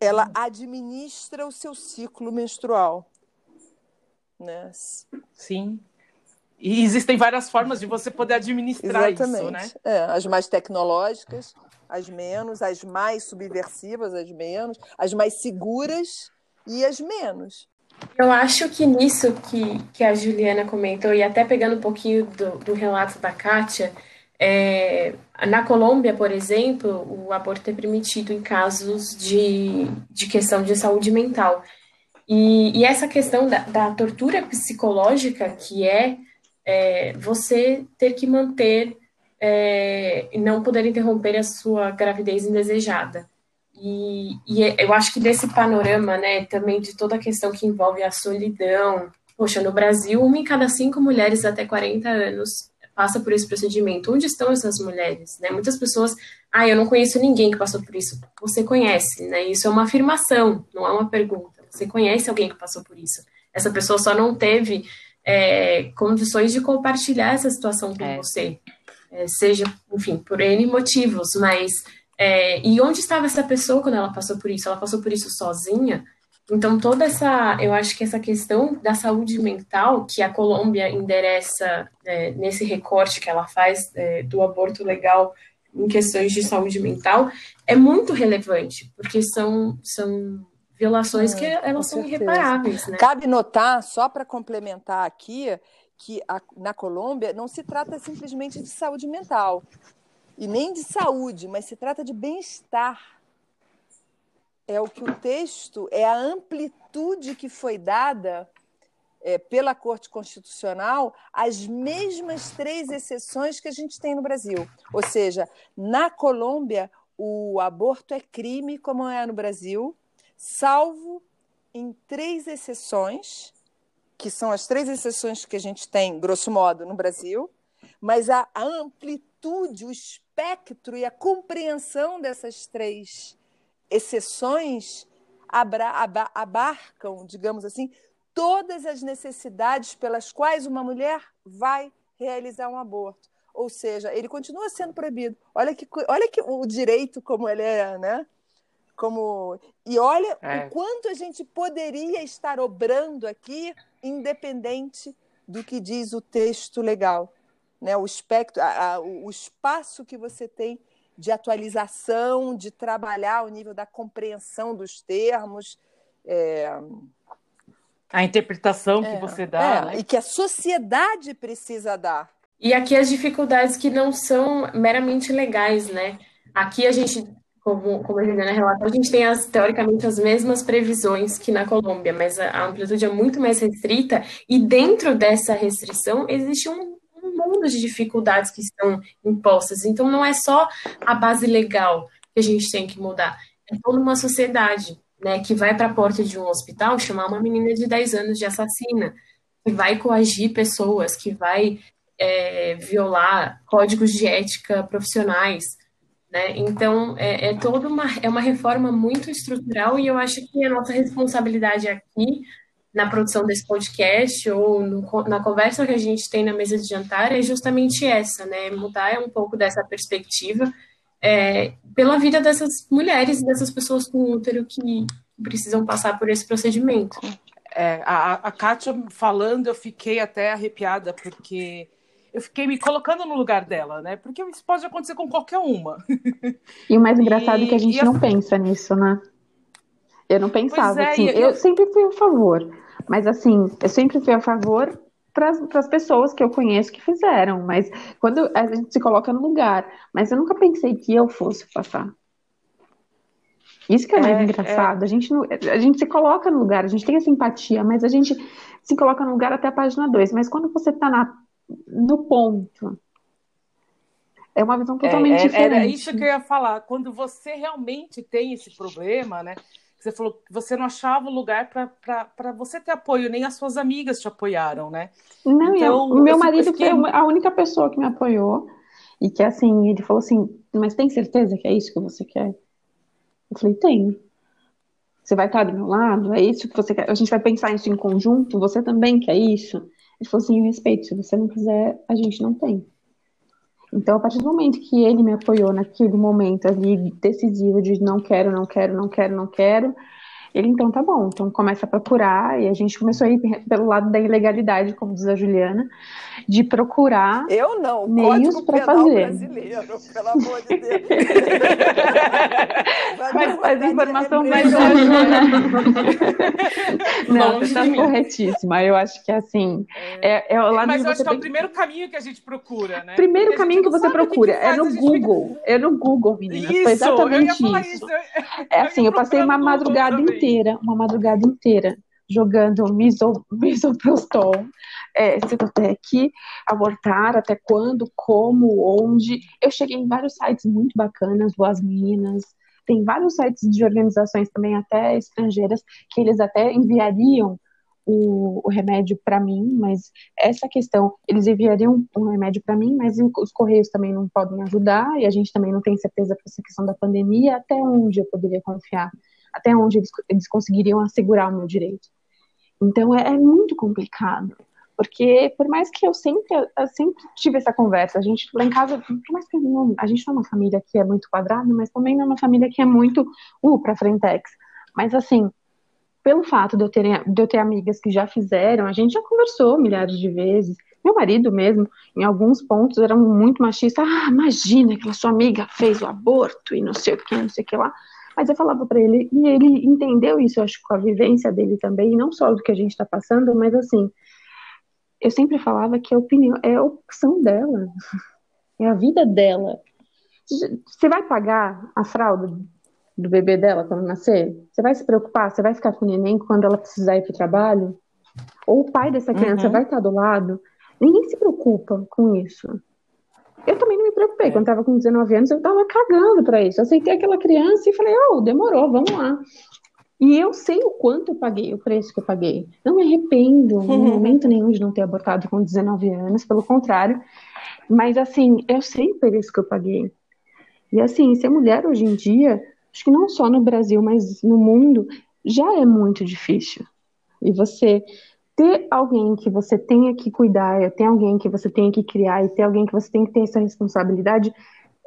ela administra o seu ciclo menstrual. Né? Sim. E existem várias formas de você poder administrar Exatamente. isso, né? É, as mais tecnológicas, as menos, as mais subversivas, as menos, as mais seguras e as menos. Eu acho que nisso que, que a Juliana comentou, e até pegando um pouquinho do, do relato da Kátia, é, na Colômbia, por exemplo, o aborto é permitido em casos de, de questão de saúde mental. E, e essa questão da, da tortura psicológica, que é é, você ter que manter é, não poder interromper a sua gravidez indesejada. E, e, é, eu acho que desse panorama, né, também de toda a questão que envolve a solidão, poxa, no Brasil, uma em cada cinco mulheres até 40 anos passa por esse procedimento. Onde estão essas mulheres? Né? Muitas pessoas, ah, eu não conheço ninguém que passou por isso. Você conhece, né? Isso é uma afirmação, não é uma pergunta. Você conhece alguém que passou por isso. Essa pessoa só não teve é, condições de compartilhar essa situação com é. você, é, seja, enfim, por N motivos, mas é, e onde estava essa pessoa quando ela passou por isso? Ela passou por isso sozinha? Então, toda essa, eu acho que essa questão da saúde mental que a Colômbia endereça é, nesse recorte que ela faz é, do aborto legal em questões de saúde mental é muito relevante, porque são, são violações que elas são certeza. irreparáveis. Né? Cabe notar, só para complementar aqui, que a, na Colômbia não se trata simplesmente de saúde mental e nem de saúde, mas se trata de bem-estar. É o que o texto, é a amplitude que foi dada é, pela Corte Constitucional às mesmas três exceções que a gente tem no Brasil. Ou seja, na Colômbia, o aborto é crime, como é no Brasil, salvo em três exceções, que são as três exceções que a gente tem, grosso modo, no Brasil, mas a, a amplitude, o espectro e a compreensão dessas três exceções abra, abarcam, digamos assim, todas as necessidades pelas quais uma mulher vai realizar um aborto. Ou seja, ele continua sendo proibido. Olha que, olha que o direito como ele é, né? como e olha é. o quanto a gente poderia estar obrando aqui, independente do que diz o texto legal, né? O espectro, a, a, o espaço que você tem de atualização, de trabalhar o nível da compreensão dos termos. É... A interpretação é, que você dá. É, né? E que a sociedade precisa dar. E aqui as dificuldades que não são meramente legais, né? Aqui a gente como, como a Juliana relatou, a gente tem as, teoricamente as mesmas previsões que na Colômbia, mas a, a amplitude é muito mais restrita, e dentro dessa restrição existe um mundo de dificuldades que estão impostas. Então, não é só a base legal que a gente tem que mudar, é toda uma sociedade né, que vai para a porta de um hospital chamar uma menina de 10 anos de assassina, que vai coagir pessoas, que vai é, violar códigos de ética profissionais. Né? Então, é, é toda uma, é uma reforma muito estrutural e eu acho que a nossa responsabilidade aqui na produção desse podcast ou no, na conversa que a gente tem na mesa de jantar é justamente essa, né? Mudar um pouco dessa perspectiva é, pela vida dessas mulheres e dessas pessoas com útero que precisam passar por esse procedimento. É, a, a Kátia falando, eu fiquei até arrepiada, porque eu fiquei me colocando no lugar dela, né? Porque isso pode acontecer com qualquer uma. E o mais engraçado e, é que a gente não pensa nisso, né? Eu não pensava, é, assim, eu... eu sempre fui a favor, mas assim, eu sempre fui a favor para as pessoas que eu conheço que fizeram, mas quando a gente se coloca no lugar, mas eu nunca pensei que eu fosse passar. Isso que é mais é, engraçado. É. A, gente não, a gente se coloca no lugar, a gente tem essa empatia, mas a gente se coloca no lugar até a página 2. Mas quando você está no ponto, é uma visão totalmente é, diferente. Era isso que eu ia falar. Quando você realmente tem esse problema, né? Você falou que você não achava lugar para você ter apoio, nem as suas amigas te apoiaram, né? Não, então, eu, meu marido fiquei... foi a única pessoa que me apoiou. E que assim, ele falou assim, mas tem certeza que é isso que você quer? Eu falei, tenho. Você vai estar do meu lado? É isso que você quer? A gente vai pensar isso em conjunto? Você também quer isso? Ele falou assim, eu respeito. Se você não quiser, a gente não tem. Então, a partir do momento que ele me apoiou naquele momento ali decisivo de não quero, não quero, não quero, não quero, ele, então, tá bom. Então, começa a procurar, e a gente começou a ir pelo lado da ilegalidade, como diz a Juliana, de procurar Eu não, meios para fazer. brasileiro, pelo amor de Deus. <laughs> mas, mas informação mais né? <laughs> Não, você está corretíssima. Eu acho que, assim, é, é o lado Mas eu acho que é o primeiro caminho que a gente procura, né? Primeiro caminho que você procura. Que que é no Google. Fica... É no Google, meninas. Isso, Foi exatamente isso. isso. É assim, eu passei uma madrugada inteira inteira, uma madrugada inteira, jogando miso, misoprostol, é, Citotec, abortar, até quando, como, onde. Eu cheguei em vários sites muito bacanas, Boas Minas, tem vários sites de organizações também, até estrangeiras, que eles até enviariam o, o remédio para mim, mas essa questão, eles enviariam um remédio para mim, mas os correios também não podem ajudar, e a gente também não tem certeza com essa questão da pandemia, até onde eu poderia confiar até onde eles, eles conseguiriam assegurar o meu direito. Então é, é, muito complicado, porque por mais que eu sempre, eu sempre tive essa conversa, a gente lá em casa, por mais que não, a gente não é uma família que é muito quadrada, mas também não é uma família que é muito uh, para frentex. Mas assim, pelo fato de eu, ter, de eu ter amigas que já fizeram, a gente já conversou milhares de vezes. Meu marido mesmo, em alguns pontos, era muito machista. Ah, imagina que a sua amiga fez o aborto e não sei o que, não sei o que lá. Mas eu falava para ele, e ele entendeu isso, eu acho, com a vivência dele também, não só do que a gente está passando, mas assim, eu sempre falava que a opinião é a opção dela, <laughs> é a vida dela. Você vai pagar a fralda do bebê dela quando nascer? Você vai se preocupar? Você vai ficar com o neném quando ela precisar ir para o trabalho? Ou o pai dessa criança uhum. vai estar do lado? Ninguém se preocupa com isso. Eu também não me preocupei. Quando estava com 19 anos, eu estava cagando para isso. Eu aceitei aquela criança e falei, oh, demorou, vamos lá. E eu sei o quanto eu paguei, o preço que eu paguei. Não me arrependo em <laughs> momento nenhum de não ter abortado com 19 anos, pelo contrário. Mas, assim, eu sei o preço que eu paguei. E, assim, ser mulher hoje em dia, acho que não só no Brasil, mas no mundo, já é muito difícil. E você ter alguém que você tenha que cuidar, ter alguém que você tenha que criar e ter alguém que você tem que ter essa responsabilidade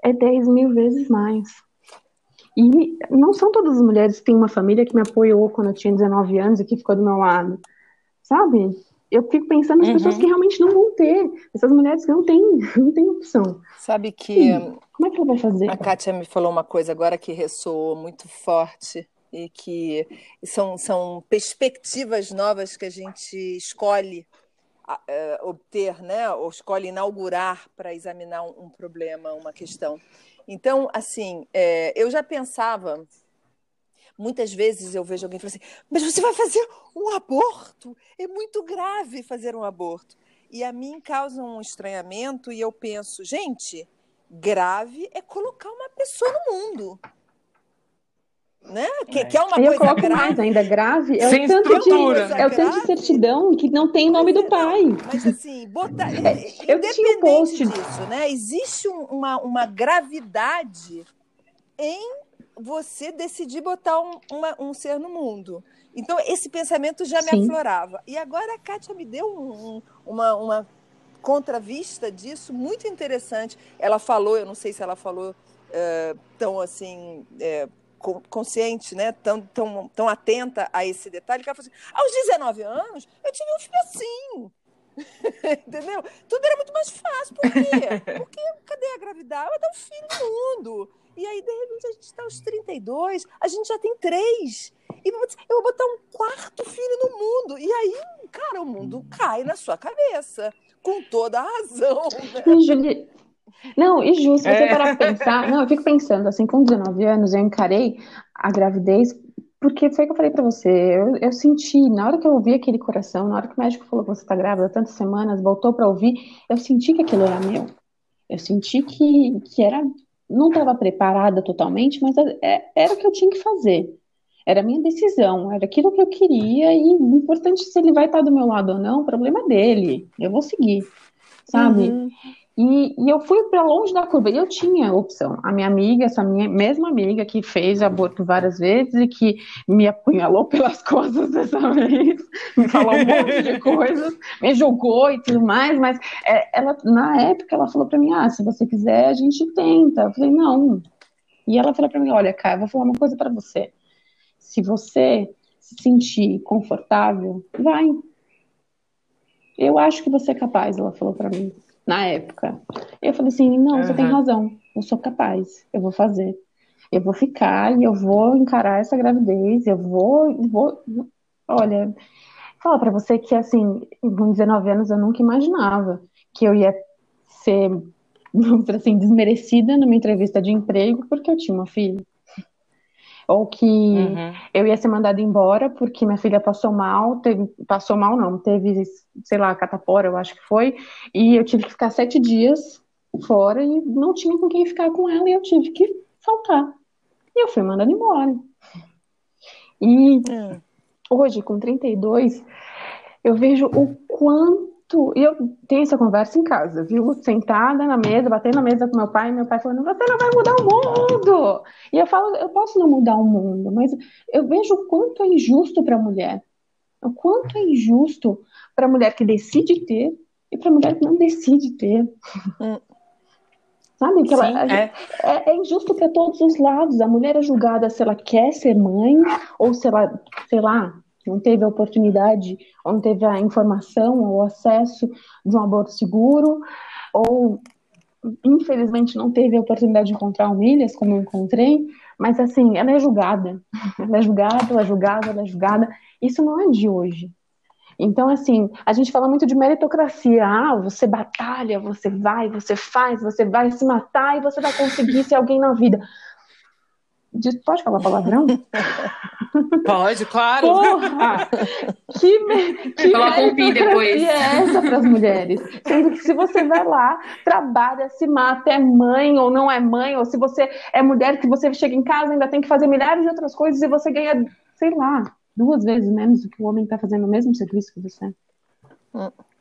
é 10 mil vezes mais. E não são todas as mulheres que têm uma família que me apoiou quando eu tinha 19 anos e que ficou do meu lado, sabe? Eu fico pensando nas uhum. pessoas que realmente não vão ter, essas mulheres que não têm, <laughs> não têm opção. Sabe que. como é que ela vai fazer? A Kátia me falou uma coisa agora que ressoou muito forte e que são, são perspectivas novas que a gente escolhe uh, obter, né, ou escolhe inaugurar para examinar um, problema, uma questão. Então, assim, é, eu já pensava. Muitas vezes eu vejo alguém falando assim, mas você vai fazer um aborto? É muito grave fazer um aborto. E a mim causa um estranhamento e eu penso, gente, grave é colocar uma pessoa no mundo né? Que, é. que é uma eu coisa coloco grave. mais ainda, grave é o, tanto de, é o tanto de certidão que não tem nome do é, pai. Mas assim, botar, é, eu tinha um post disso, né? Existe uma, uma gravidade em você decidir botar um, uma, um ser no mundo. Então, esse pensamento já me Sim. aflorava. E agora a Kátia me deu um, uma, uma contravista disso muito interessante. Ela falou, eu não sei se ela falou uh, tão assim... Uh, consciente, né, tão, tão, tão atenta a esse detalhe, que ela falou assim, aos 19 anos, eu tive um filho assim. <laughs> Entendeu? Tudo era muito mais fácil. Por quê? <laughs> Porque cadê a gravidade? Vai dar um filho no mundo. E aí, de repente, a gente está aos 32, a gente já tem três. E eu vou botar um quarto filho no mundo. E aí, cara, o mundo cai na sua cabeça. Com toda a razão. Né? Não, e justo, você é. parar pra pensar. Não, eu fico pensando, assim, com 19 anos, eu encarei a gravidez, porque foi o que eu falei pra você. Eu, eu senti, na hora que eu ouvi aquele coração, na hora que o médico falou que você tá grávida tantas semanas, voltou pra ouvir, eu senti que aquilo era meu. Eu senti que, que era. Não estava preparada totalmente, mas é, era o que eu tinha que fazer. Era a minha decisão, era aquilo que eu queria, e o importante se ele vai estar do meu lado ou não, o problema é dele. Eu vou seguir, sabe? Uhum. E, e, eu fui para longe da curva. E eu tinha opção. A minha amiga, essa minha mesma amiga que fez aborto várias vezes e que me apunhalou <laughs> pelas costas dessa vez, me falou um monte de coisas, me julgou e tudo mais. Mas é, ela, na época, ela falou para mim: Ah, se você quiser, a gente tenta. Eu falei: Não. E ela falou para mim: Olha, cara, vou falar uma coisa para você. Se você se sentir confortável, vai. Eu acho que você é capaz, ela falou para mim na época. Eu falei assim: não, uhum. você tem razão, eu sou capaz, eu vou fazer. Eu vou ficar e eu vou encarar essa gravidez, eu vou. vou olha, falar para você que, assim, com 19 anos eu nunca imaginava que eu ia ser, <laughs> vamos dizer assim, desmerecida numa entrevista de emprego porque eu tinha uma filha ou que uhum. eu ia ser mandada embora porque minha filha passou mal, teve, passou mal não, teve, sei lá, catapora, eu acho que foi, e eu tive que ficar sete dias fora e não tinha com quem ficar com ela e eu tive que faltar. E eu fui mandada embora. E é. hoje, com 32, eu vejo o quanto muito. E eu tenho essa conversa em casa, viu? Sentada na mesa, batendo na mesa com meu pai, e meu pai falando: Você não vai mudar o mundo! E eu falo: Eu posso não mudar o mundo, mas eu vejo o quanto é injusto para a mulher. O quanto é injusto para a mulher que decide ter e para a mulher que não decide ter. Hum. Sabe? Que ela, Sim, é. é. É, injusto para todos os lados. A mulher é julgada se ela quer ser mãe ou se ela, sei lá, não teve a oportunidade, ou não teve a informação ou acesso de um aborto seguro, ou infelizmente não teve a oportunidade de encontrar o Milhas, como eu encontrei, mas assim, ela é julgada. <laughs> Ela é julgada, ela é julgada, ela é julgada. Isso não é de hoje. Então, assim, a gente fala muito de meritocracia. Ah, você batalha, você vai, você faz, você vai se matar e você vai conseguir ser alguém na vida. Pode falar palavrão? <laughs> Pode, claro. Porra! Que, que depois. é essa para as mulheres? Sendo que se você vai lá, trabalha, se mata, é mãe ou não é mãe, ou se você é mulher que você chega em casa ainda tem que fazer milhares de outras coisas e você ganha, sei lá, duas vezes menos do que o homem está fazendo o mesmo serviço que você.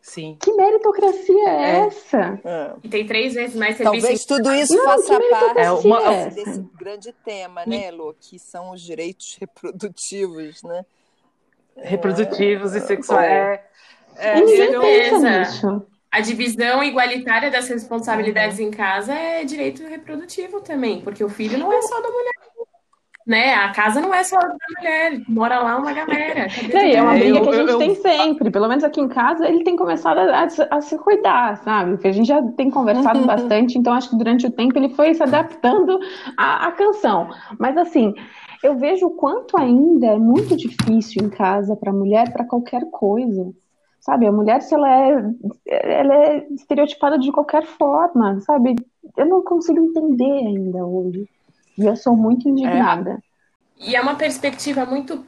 Sim. Que meritocracia é, é. essa? É. E tem três vezes mais serviço. Talvez tudo isso Não, faça parte é uma... É desse grande tema, né, Lu? Que são os direitos <laughs> reprodutivos, né? Reprodutivos e sexuais. É, é, Com certeza. A divisão igualitária das responsabilidades uhum. em casa é direito reprodutivo também, porque o filho não é só da mulher né? A casa não é só da mulher, mora lá uma galera. <laughs> É, é uma briga que a gente eu, tem sempre. Pelo menos aqui em casa, ele tem começado a, a, a se cuidar, sabe? Porque a gente já tem conversado uhum. bastante, então acho que durante o tempo ele foi se adaptando à, à canção. Mas assim, eu vejo o quanto ainda é muito difícil em casa para mulher, para qualquer coisa sabe? A mulher, se ela é, ela é estereotipada de qualquer forma, sabe? Eu não consigo entender ainda hoje. E eu sou muito indignada. É. E é uma perspectiva muito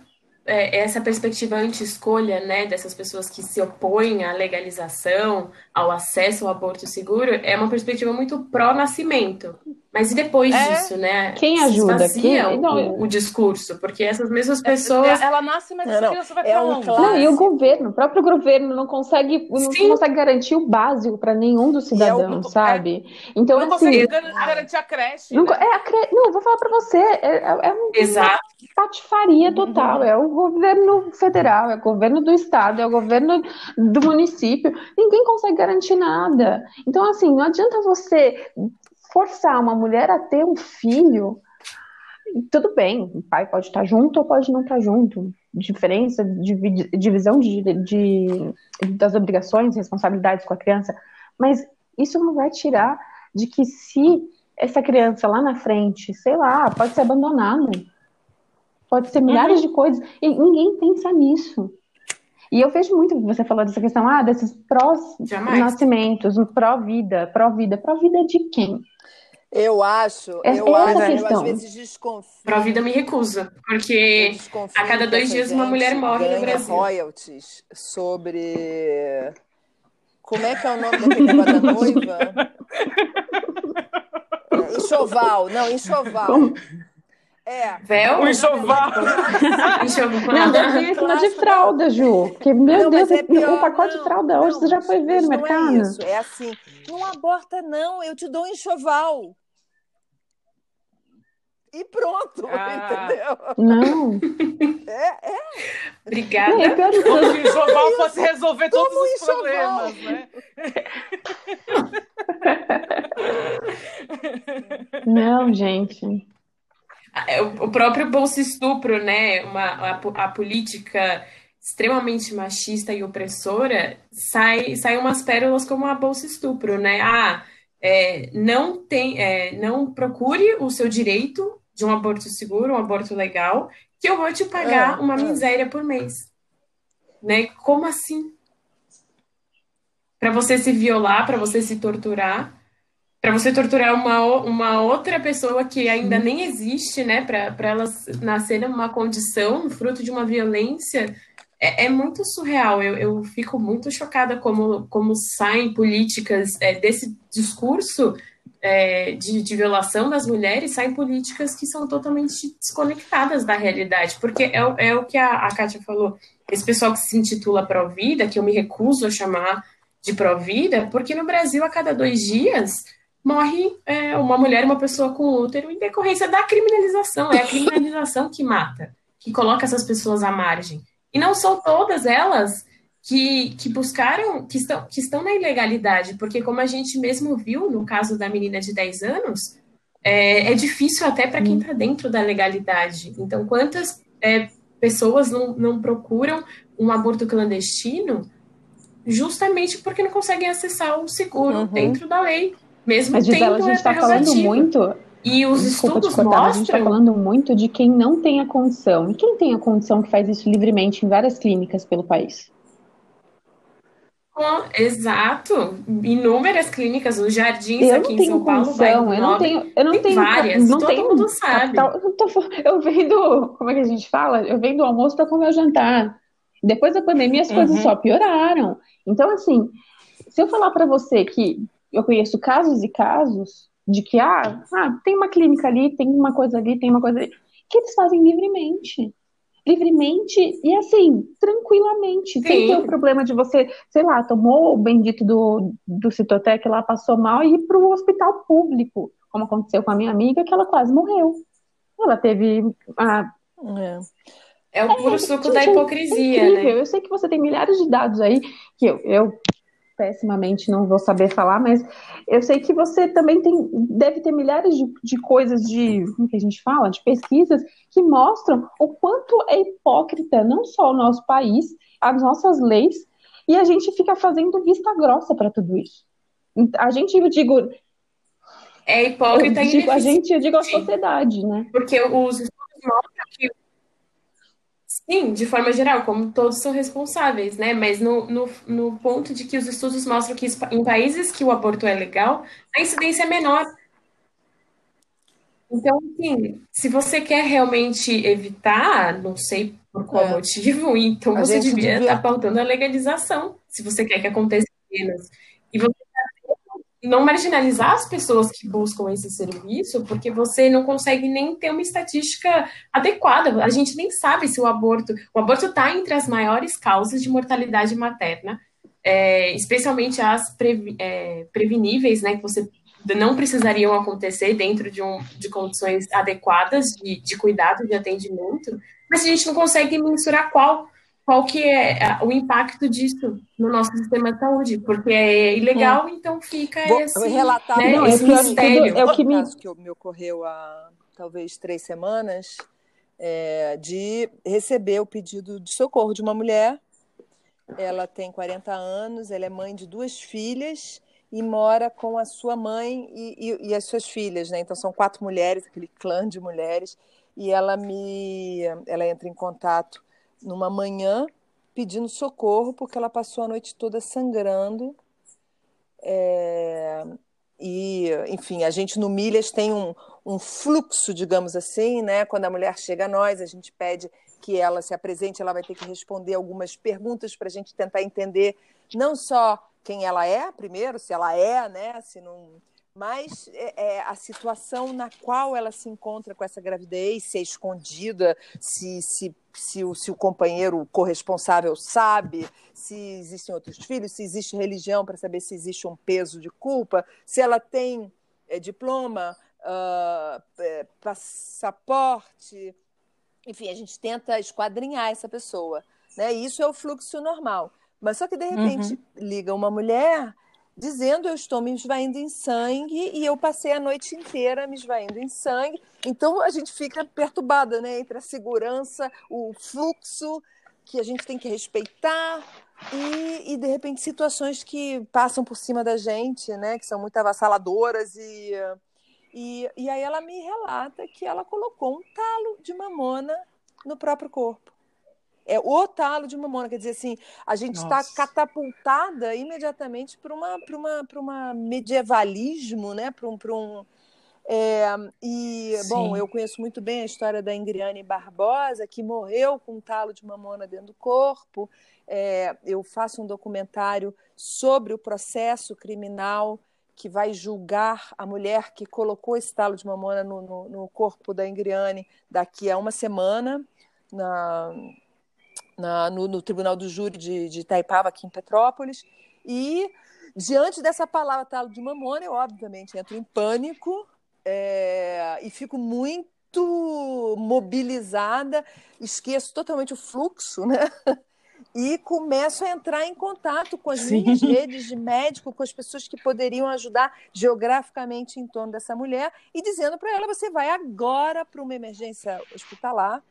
é, essa perspectiva anti-escolha, né, dessas pessoas que se opõem à legalização, ao acesso ao aborto seguro, é uma perspectiva muito pró-nascimento. Mas e depois é? disso, né? Quem ajuda? Quem... O, o, discurso, porque essas mesmas é, pessoas. Ela nasce, mas essa criança vai é um Não, e o governo, o próprio governo não consegue, não consegue garantir o básico para nenhum dos é cidadãos, sabe? Então, não assim, consegue garantir a creche. Não, né? é a cre... não, vou falar para você, é, é um, Exato. Patifaria total. Uhum. É o governo federal, é o governo do estado, é o governo do município. Ninguém consegue garantir nada. Então, assim, não adianta você forçar uma mulher a ter um filho, tudo bem, o pai pode estar junto ou pode não estar junto. Diferença, divisão de, de, das obrigações, responsabilidades com a criança, mas isso não vai tirar de que se essa criança lá na frente, sei lá, pode ser abandonada, pode ser milhares uhum. de coisas, e ninguém pensa nisso. E eu vejo muito que você falou dessa questão, ah, desses pró-nascimentos, pró-vida, pró-vida. Pró-vida de quem? Eu acho, eu acho, eu às vezes desconfio. Para a vida me recusa, porque a cada dois dias uma mulher morre no Brasil. royalties sobre como é que é o nome daquele negócio da <laughs> noiva? É, enxoval, não, enxoval. Como? É. Véu? O enxoval. enxoval. Não, deve vir de fralda, Ju. Que, meu não, Deus, é pior, um pacote não, de fralda hoje você já foi ver no mercado. Não é isso, é assim. Não aborta, não, eu te dou um enxoval. E pronto, ah. entendeu? Não. É, é. Obrigada. É, Como se o enxoval fosse resolver todos os enxoval. problemas, né? Não, gente. É, o próprio bolsa estupro, né? Uma, a, a, política extremamente machista e opressora, sai, sai umas pérolas como a bolsa estupro, né? Ah, é, não tem, é, não procure o seu direito de um aborto seguro, um aborto legal, que eu vou te pagar é, uma é. miséria por mês. Né? Como assim? Para você se violar, para você se torturar, para você torturar uma, uma outra pessoa que ainda nem existe, né, para ela nascer numa condição, fruto de uma violência, é, é muito surreal. Eu, eu, fico muito chocada como, como saem políticas é, desse discurso é, de, de, violação das mulheres, saem políticas que são totalmente desconectadas da realidade, porque é, é o que a, a Kátia falou, esse pessoal que se intitula pró-vida, que eu me recuso a chamar de pró-vida, porque no Brasil, a cada dois dias, morre é, uma mulher, uma pessoa com útero em decorrência da criminalização. É a criminalização que mata, que coloca essas pessoas à margem. E não são todas elas que, que buscaram, que estão, que estão na ilegalidade, porque como a gente mesmo viu no caso da menina de 10 anos, é, é difícil até para quem está dentro da legalidade. Então, quantas é, pessoas não, não procuram um aborto clandestino justamente porque não conseguem acessar o seguro uhum. dentro da lei? Mesmo Mas, Gisela, a gente está falando muito. E os Desculpa estudos cortar, mostram. A gente está falando muito de quem não tem a condição. E quem tem a condição que faz isso livremente em várias clínicas pelo país? Exato, inúmeras clínicas, os jardins eu aqui em São Paulo. Condição, eu não tenho, eu não tem tenho várias, não todo tenho mundo sabe. Capital, eu, tô, eu vendo, como é que a gente fala? Eu vendo almoço para comer o jantar. Depois da pandemia as uhum. coisas só pioraram. Então assim, se eu falar para você que eu conheço casos e casos de que, ah, ah, tem uma clínica ali, tem uma coisa ali, tem uma coisa ali, que eles fazem livremente. Livremente e assim, tranquilamente, Sim. sem ter o problema de você, sei lá, tomou o bendito do, do Citotec lá, passou mal e ir para o hospital público, como aconteceu com a minha amiga, que ela quase morreu. Ela teve. Ah, é. É o puro é, suco da hipocrisia, é né? Eu sei que você tem milhares de dados aí que eu, eu pessimamente não vou saber falar, mas eu sei que você também tem, deve ter milhares de, de coisas de, como que a gente fala, de pesquisas que mostram o quanto é hipócrita não só o nosso país, as nossas leis, e a gente fica fazendo vista grossa para tudo isso. A gente, eu digo, é hipócrita eu digo, a gente, eu digo a sociedade, né? Porque os estudos mostram que Sim, de forma geral, como todos são responsáveis, né? Mas no, no, no ponto de que os estudos mostram que em países que o aborto é legal, a incidência é menor. Então, assim, se você quer realmente evitar, não sei por qual é. motivo, <laughs> então a você devia estar devia... pautando a legalização, se você quer que aconteça menos. E você não marginalizar as pessoas que buscam esse serviço, porque você não consegue nem ter uma estatística adequada. A gente nem sabe se o aborto. O aborto está entre as maiores causas de mortalidade materna, é, especialmente as previ, é, preveníveis, né, que você não precisariam acontecer dentro de, um, de condições adequadas de, de cuidado, de atendimento, mas a gente não consegue mensurar qual qual que é o impacto disso no nosso sistema de saúde, porque é ilegal, é. então fica Vou esse, relatar né, não, esse é mistério. É o que me... caso que me ocorreu há talvez três semanas, é, de receber o pedido de socorro de uma mulher. Ela tem 40 anos, ela é mãe de duas filhas e mora com a sua mãe e, e, e as suas filhas, né? Então são quatro mulheres, aquele clã de mulheres, e ela me, ela entra em contato numa manhã pedindo socorro porque ela passou a noite toda sangrando. É, e, enfim, a gente no Milhas tem um, um fluxo, digamos assim, né? Quando a mulher chega a nós, a gente pede que ela se apresente, ela vai ter que responder algumas perguntas para a gente tentar entender não só quem ela é, primeiro, se ela é, né? Se não mas é, é, a situação na qual ela se encontra com essa gravidez, se é escondida, se, se, se, o, se o companheiro corresponsável sabe, se existem outros filhos, se existe religião para saber se existe um peso de culpa, se ela tem é, diploma, uh, passaporte, enfim, a gente tenta esquadrinhar essa pessoa. Né? Isso é o fluxo normal. Mas só que, de repente, uhum. liga uma mulher dizendo eu estou me esvaindo em sangue e eu passei a noite inteira me esvaindo em sangue. Então a gente fica perturbada, né, entre a segurança, o fluxo que a gente tem que respeitar e, e de repente situações que passam por cima da gente, né, que são muito avassaladoras e e, e aí ela me relata que ela colocou um talo de mamona no próprio corpo é o talo de mamona. Quer dizer, assim, a gente está catapultada imediatamente para uma, uma, uma medievalismo, né? para um. Pra um é, e, Sim. bom, eu conheço muito bem a história da Ingriane Barbosa, que morreu com um talo de mamona dentro do corpo. É, eu faço um documentário sobre o processo criminal que vai julgar a mulher que colocou esse talo de mamona no, no, no corpo da Ingriane daqui a uma semana, na, na, no, no, Tribunal do Júri de, de Itaipava, aqui em Petrópolis, e diante dessa palavra talo de mamona, eu obviamente entro em pânico é, e fico muito mobilizada, esqueço totalmente o fluxo, né? <laughs> E começo a entrar em contato com as Sim. minhas redes de médico, com as pessoas que poderiam ajudar geograficamente em torno dessa mulher, e dizendo para ela: você vai agora para uma emergência hospitalar,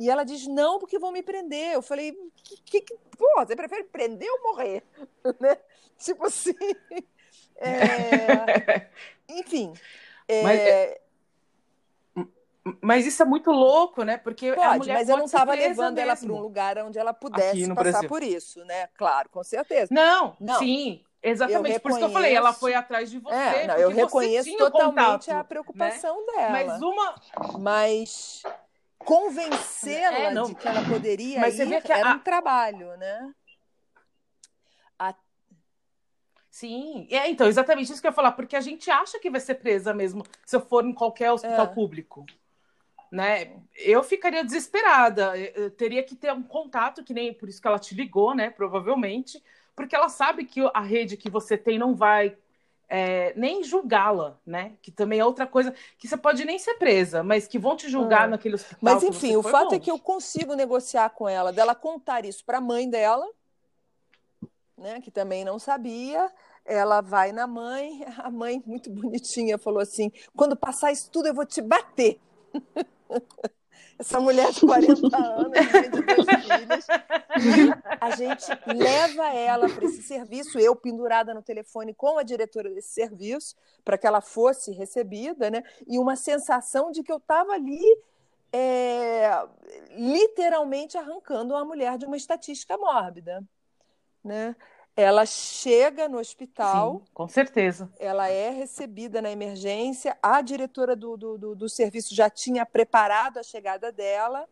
e ela diz, não, porque vão me prender. Eu falei, que, que, pô, você prefere prender ou morrer? <laughs> né? Tipo assim. <laughs> É... <laughs> Enfim. É... Mas, é... mas, isso é muito louco, né? Porque pode, a mulher mas eu não estava levando mesmo. ela para um lugar onde ela pudesse passar Brasil. por isso, né? Claro, com certeza. Não, não. sim. Exatamente, por isso que eu falei, ela foi atrás de você. É, não, eu reconheço totalmente contato, a preocupação né? dela. Mas uma. Mas convencê-la é, de que ela poderia Mas ir que era a... um trabalho, né? A... Sim, é, então, exatamente isso que eu ia falar, porque a gente acha que vai ser presa mesmo se eu for em qualquer hospital é. público. Né? Eu ficaria desesperada, eu teria que ter um contato, que nem por isso que ela te ligou, né? Provavelmente, porque ela sabe que a rede que você tem não vai é, nem julgá-la, né? Que também é outra coisa que você pode nem ser presa, mas que vão te julgar hum. naquele hospital. Mas enfim, o fato é que eu consigo negociar com ela, dela contar isso para a mãe dela, né? Que também não sabia. Ela vai na mãe, <laughs> a mãe muito bonitinha falou assim: quando passar isso tudo eu vou te bater. <laughs> essa mulher de 40 anos, de filhas, a gente leva ela para esse serviço, eu pendurada no telefone com a diretora desse serviço, para que ela fosse recebida, né? E uma sensação de que eu estava ali é, literalmente arrancando uma mulher de uma estatística mórbida. Né? Ela chega no hospital. Sim, com certeza. Ela é recebida na emergência. A diretora do, do, do, do serviço já tinha preparado a chegada dela.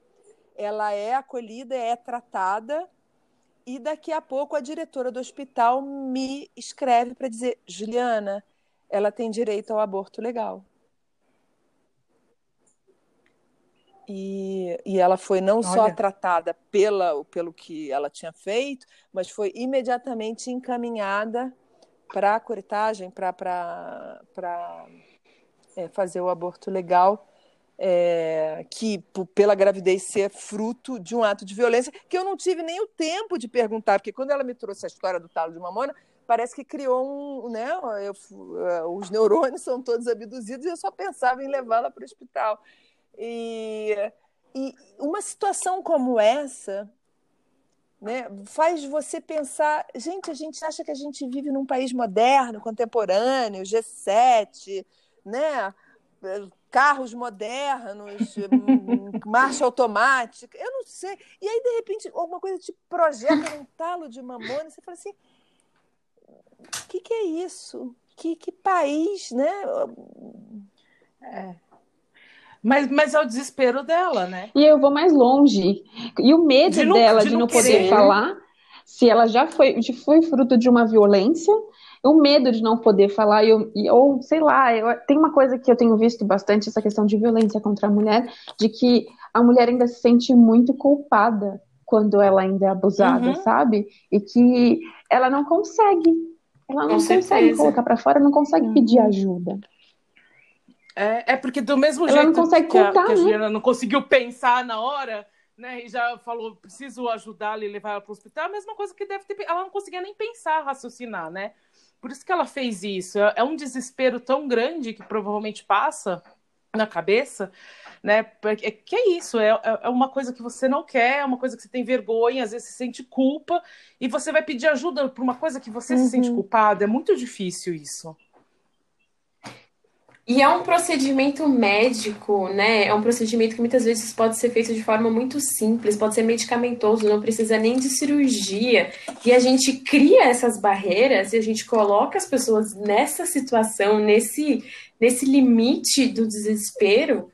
Ela é acolhida, é tratada. E daqui a pouco a diretora do hospital me escreve para dizer: Juliana, ela tem direito ao aborto legal. E, e ela foi não Olha. só tratada pela, pelo que ela tinha feito, mas foi imediatamente encaminhada para a curetagem, para é, fazer o aborto legal, é, que pela gravidez ser fruto de um ato de violência, que eu não tive nem o tempo de perguntar, porque quando ela me trouxe a história do talo de mamona, parece que criou um. Né, eu, é, os neurônios são todos abduzidos e eu só pensava em levá-la para o hospital. E, e uma situação como essa né, faz você pensar, gente, a gente acha que a gente vive num país moderno, contemporâneo, G7, né, carros modernos, <laughs> marcha automática, eu não sei. E aí, de repente, alguma coisa te projeta num talo de mamona, e você fala assim, o que, que é isso? Que, que país, né? É. Mas, mas é o desespero dela, né? E eu vou mais longe. E o medo de não, dela de, de não, poder falar, se ela já foi, foi fruto de uma violência, o medo de não poder falar, eu, ou sei lá, eu, tem uma coisa que eu tenho visto bastante, essa questão de violência contra a mulher, de que a mulher ainda se sente muito culpada quando ela ainda é abusada, uhum. sabe? E que ela não consegue, ela não Com consegue certeza. colocar para fora, não consegue uhum. pedir ajuda. É, é porque do mesmo ela jeito não consegue que, contar, a, que a né? Juliana não conseguiu pensar na hora, né? E já falou, preciso ajudá-la e levar ela para o hospital, a mesma coisa que deve ter. Ela não conseguia nem pensar, raciocinar, né? Por isso que ela fez isso. É, é um desespero tão grande que provavelmente passa na cabeça, né? É, que é isso, é, é, é uma coisa que você não quer, é uma coisa que você tem vergonha, às vezes você sente culpa, e você vai pedir ajuda por uma coisa que você uhum. se sente uhum. culpada. É muito difícil isso. E é um procedimento médico, né? É um procedimento que muitas vezes pode ser feito de forma muito simples, pode ser medicamentoso, não precisa nem de cirurgia. E a gente cria essas barreiras e a gente coloca as pessoas nessa situação, nesse, nesse limite do desespero,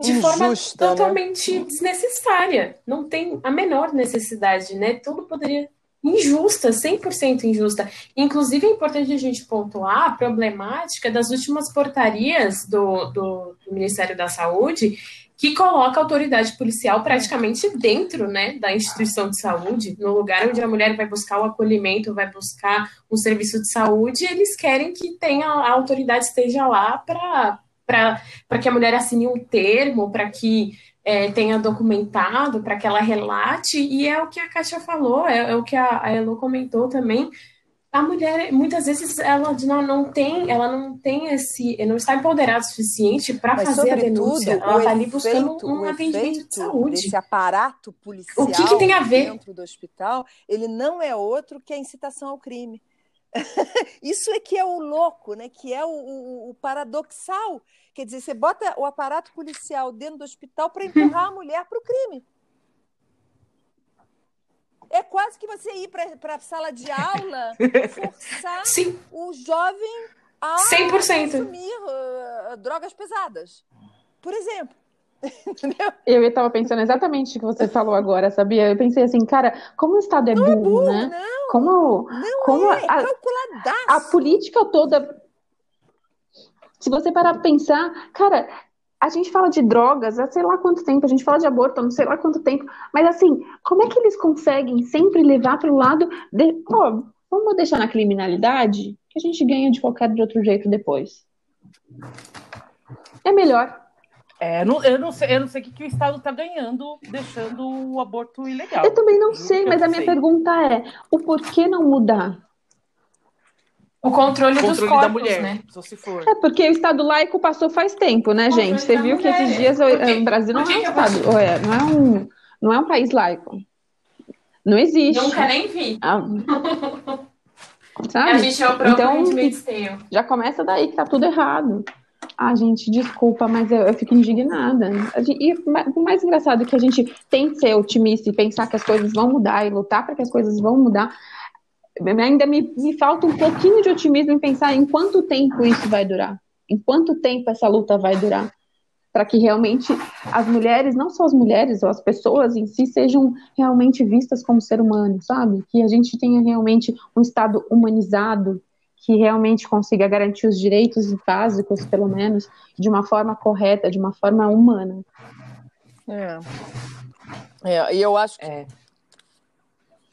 de Injusta, forma né? totalmente né? desnecessária. Não tem a menor necessidade, né? Tudo poderia injusta, 100% injusta. Inclusive, é importante a gente pontuar a problemática das últimas portarias do, do, do Ministério da Saúde, que coloca a autoridade policial praticamente dentro né, da instituição de saúde, no lugar onde a mulher vai buscar o acolhimento, vai buscar um serviço de saúde, eles querem que tenha, a autoridade esteja lá para que a mulher assine um termo, para que é, tenha documentado, para que ela relate, e é o que a Kátia falou, é, é o que a, a Elo comentou também. A mulher, muitas vezes, ela não, não tem, ela não tem esse, não está empoderada o suficiente para fazer a denúncia. Ela está ali buscando um atendimento de saúde. Esse aparato policial o que, que tem a ver? dentro do hospital, ele não é outro que a incitação ao crime. <laughs> Isso é que é o louco, né? que é o, o, o paradoxal Quer dizer, você bota o aparato policial dentro do hospital para empurrar a <laughs> mulher para o crime. É quase que você ir para a sala de aula <laughs> forçar Sim. o jovem a 100%. consumir uh, drogas pesadas. Por exemplo. <laughs> Entendeu? Eu estava pensando exatamente o que você falou agora, sabia? Eu pensei assim, cara, como o Estado é, não burro, é burro, né? Não, como, não como é, a, a política toda se você parar para pensar, cara, a gente fala de drogas há sei lá quanto tempo, a gente fala de aborto há não sei lá quanto tempo, mas assim, como é que eles conseguem sempre levar para o lado de, pô, vamos deixar na criminalidade, que a gente ganha de qualquer outro jeito depois. É melhor. É, não, eu, não sei, eu não sei o que, que o Estado está ganhando deixando o aborto ilegal. Eu também não sei, mas a minha sei. pergunta é: o porquê não mudar? O controle, controle dos corpos, da mulher, né? Só se for. É porque o Estado laico passou faz tempo, né, gente? Você viu que esses dias o Brasil não é um Estado, é, não, é um, não é um país laico. Não existe. Nunca nem vi. Ah. <laughs> Sabe? A gente é o próprio então, Já começa daí que tá tudo errado. Ah, gente, desculpa, mas eu, eu fico indignada. E o mais engraçado é que a gente tem que ser otimista e pensar que as coisas vão mudar e lutar para que as coisas vão mudar. Ainda me, me falta um pouquinho de otimismo em pensar em quanto tempo isso vai durar. Em quanto tempo essa luta vai durar para que realmente as mulheres, não só as mulheres, ou as pessoas em si, sejam realmente vistas como ser humano, sabe? Que a gente tenha realmente um Estado humanizado, que realmente consiga garantir os direitos básicos, pelo menos, de uma forma correta, de uma forma humana. É. é e eu acho que. É.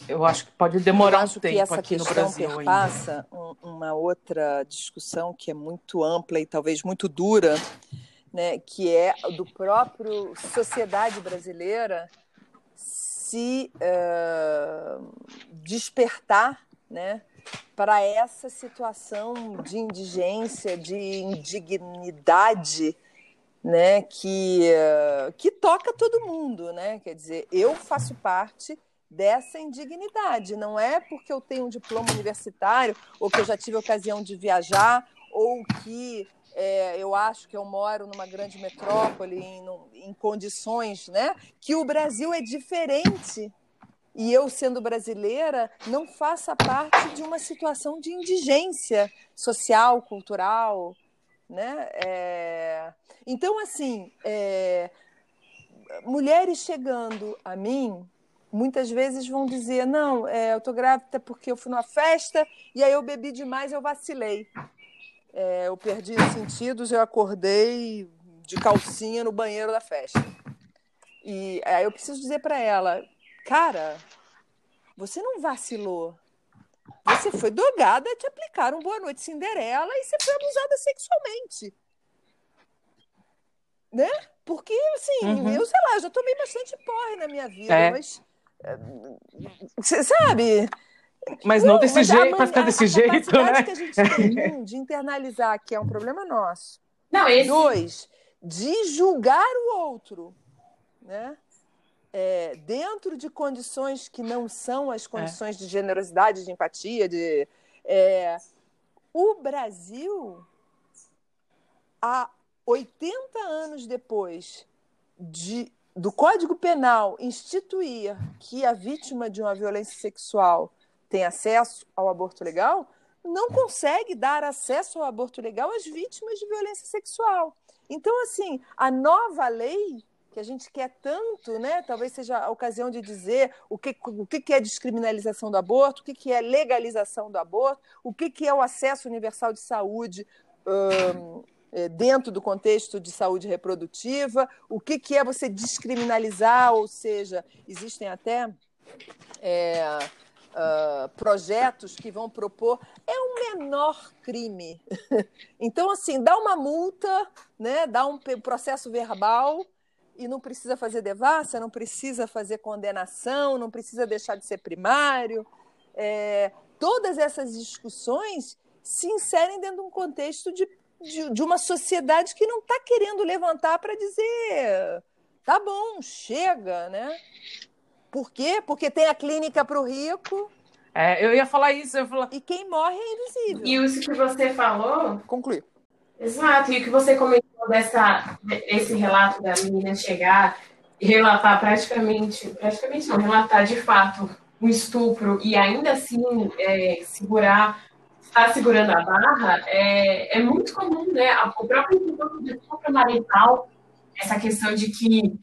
Eu acho que pode demorar um tempo que essa aqui no Brasil perpassa ainda. uma outra discussão que é muito ampla e talvez muito dura, né, que é do próprio sociedade brasileira se uh, despertar né, para essa situação de indigência, de indignidade, né, que, uh, que toca todo mundo, né? Quer dizer, eu faço parte dessa indignidade. Não é porque eu tenho um diploma universitário ou que eu já tive ocasião de viajar ou que é, eu acho que eu moro numa grande metrópole em, em condições, né? Que o Brasil é diferente e eu, sendo brasileira, não faça parte de uma situação de indigência social, cultural, né? É... Então, assim, é... mulheres chegando a mim, muitas vezes vão dizer: não, é, eu estou grávida porque eu fui numa festa e aí eu bebi demais, eu vacilei é, eu perdi os sentidos, eu acordei de calcinha no banheiro da festa. E aí eu preciso dizer para ela, cara, você não vacilou. Você foi drogada, te aplicaram Boa Noite Cinderela e você foi abusada sexualmente. Né? Porque, assim, uhum. eu sei lá, já tomei bastante porre na minha vida, é. mas. Você sabe? Mas não, não desse jeito, para ficar desse a jeito, né? que a gente tem de internalizar que é um problema nosso. Não, esse... Dois, de julgar o outro, né? É, dentro de condições que não são as condições é. de generosidade, de empatia, de é, o Brasil há 80 anos depois de, do Código Penal instituir que a vítima de uma violência sexual tem acesso ao aborto legal, não consegue dar acesso ao aborto legal às vítimas de violência sexual. Então, assim, a nova lei que a gente quer tanto, né? Talvez seja a ocasião de dizer o que, o que é descriminalização do aborto, o que é legalização do aborto, o que é o acesso universal de saúde um, dentro do contexto de saúde reprodutiva, o que é você descriminalizar, ou seja, existem até é, uh, projetos que vão propor, é o menor crime. <laughs> então, assim, dá uma multa, né, dá um processo verbal e não precisa fazer devassa, não precisa fazer condenação, não precisa deixar de ser primário. É, todas essas discussões se inserem dentro de um contexto de, de, de uma sociedade que não está querendo levantar para dizer tá bom, chega, né? Por quê? Porque tem a clínica para o rico. É, eu ia falar isso. Eu ia falar... E quem morre é invisível. E isso que você falou. Concluir. Exato. E o que você comentou dessa, desse relato da menina chegar e relatar praticamente, praticamente não, relatar de fato um estupro e ainda assim é, segurar, estar segurando a barra, é, é muito comum, né? O próprio estupro marital, essa questão de que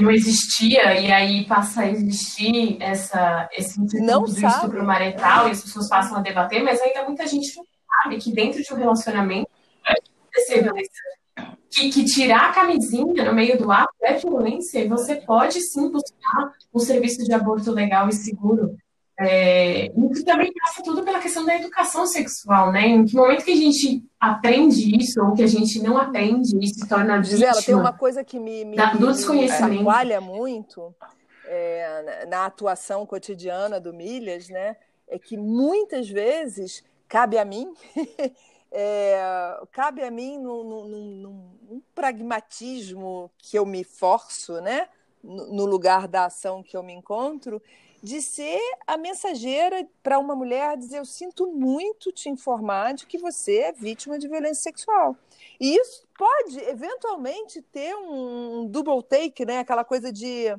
não existia e aí passa a existir essa, esse não do estupro marital e as pessoas passam a debater, mas ainda muita gente não sabe que dentro de um relacionamento que, que tirar a camisinha no meio do ato é violência e você pode sim buscar um serviço de aborto legal e seguro. É, e também passa tudo pela questão da educação sexual, né? Em que momento que a gente aprende isso ou que a gente não aprende e se torna Gisela, tem uma coisa que me, me, da, do desconhecimento. me muito é, na atuação cotidiana do Milhas, né? É que muitas vezes cabe a mim, <laughs> é, cabe a mim num, num, num, num, pragmatismo que eu me forço, né? No lugar da ação que eu me encontro, de ser a mensageira para uma mulher dizer: Eu sinto muito te informar de que você é vítima de violência sexual. E isso pode, eventualmente, ter um double take, né? aquela coisa de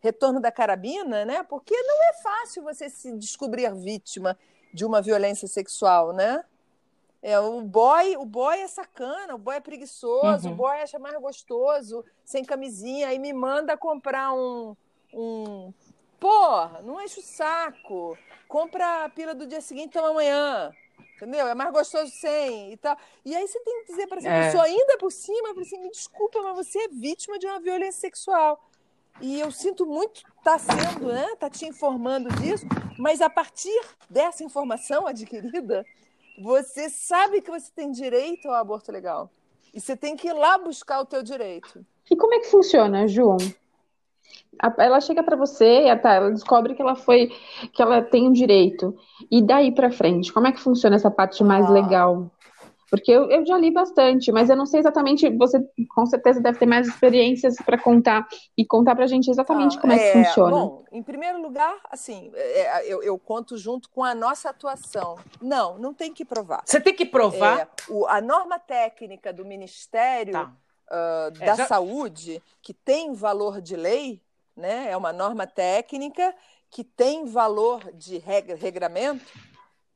retorno da carabina, né? porque não é fácil você se descobrir vítima de uma violência sexual, né? É, o boy, o boy é sacana, o boy é preguiçoso, uhum. o boy acha mais gostoso, sem camisinha, aí me manda comprar um, um Porra, não enche o saco. Compra a pila do dia seguinte e toma amanhã. Entendeu? É mais gostoso sem e tal. E aí você tem que dizer para essa é. pessoa, ainda por cima, assim, me desculpa, mas você é vítima de uma violência sexual. E eu sinto muito estar tá sendo, né? Tá te informando disso, mas a partir dessa informação adquirida, você sabe que você tem direito ao aborto legal. E você tem que ir lá buscar o teu direito. E como é que funciona, João? Ela chega para você e tá, ela descobre que ela foi que ela tem um direito. E daí para frente? Como é que funciona essa parte mais ah. legal? Porque eu, eu, já li bastante mas eu não sei exatamente você com certeza deve ter mais experiências para contar e contar para a gente exatamente ah, como é, é, que funciona. bom em primeiro lugar assim é, eu, eu, conto junto com a nossa atuação. Não não tem que provar. Você tem que provar? É, o, a norma técnica do Ministério tá. Uh, da já... Saúde, que tem valor de lei, né? é uma norma técnica que tem valor de regra, regramento,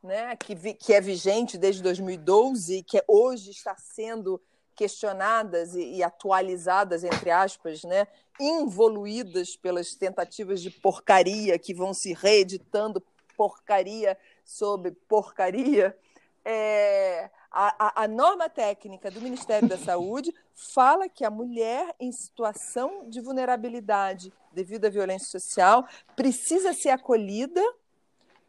né? que, vi, que é vigente desde 2012 e que hoje está sendo questionadas e, e, atualizadas, entre aspas, né? involuídas pelas tentativas de porcaria que vão se reeditando porcaria sobre porcaria. É, a, a, a, norma técnica do Ministério da Saúde fala que a mulher em situação de vulnerabilidade devido à violência social precisa ser acolhida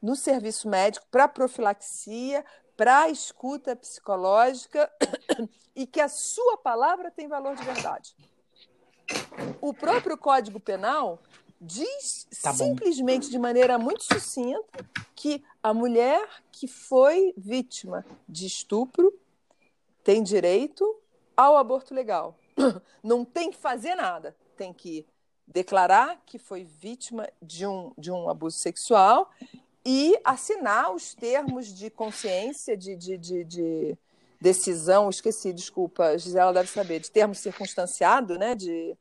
no serviço médico para profilaxia, para escuta psicológica <coughs> e que a sua palavra tem valor de verdade. O próprio Código Penal diz tá simplesmente de maneira muito sucinta que a mulher que foi vítima de estupro tem direito ao aborto legal. <clears throat> Não tem que fazer nada, tem que declarar que foi vítima de um, de um abuso sexual e assinar os termos de consciência, de, de, de, de decisão, esqueci, desculpa, Gisela deve saber, de termo circunstanciado, né, de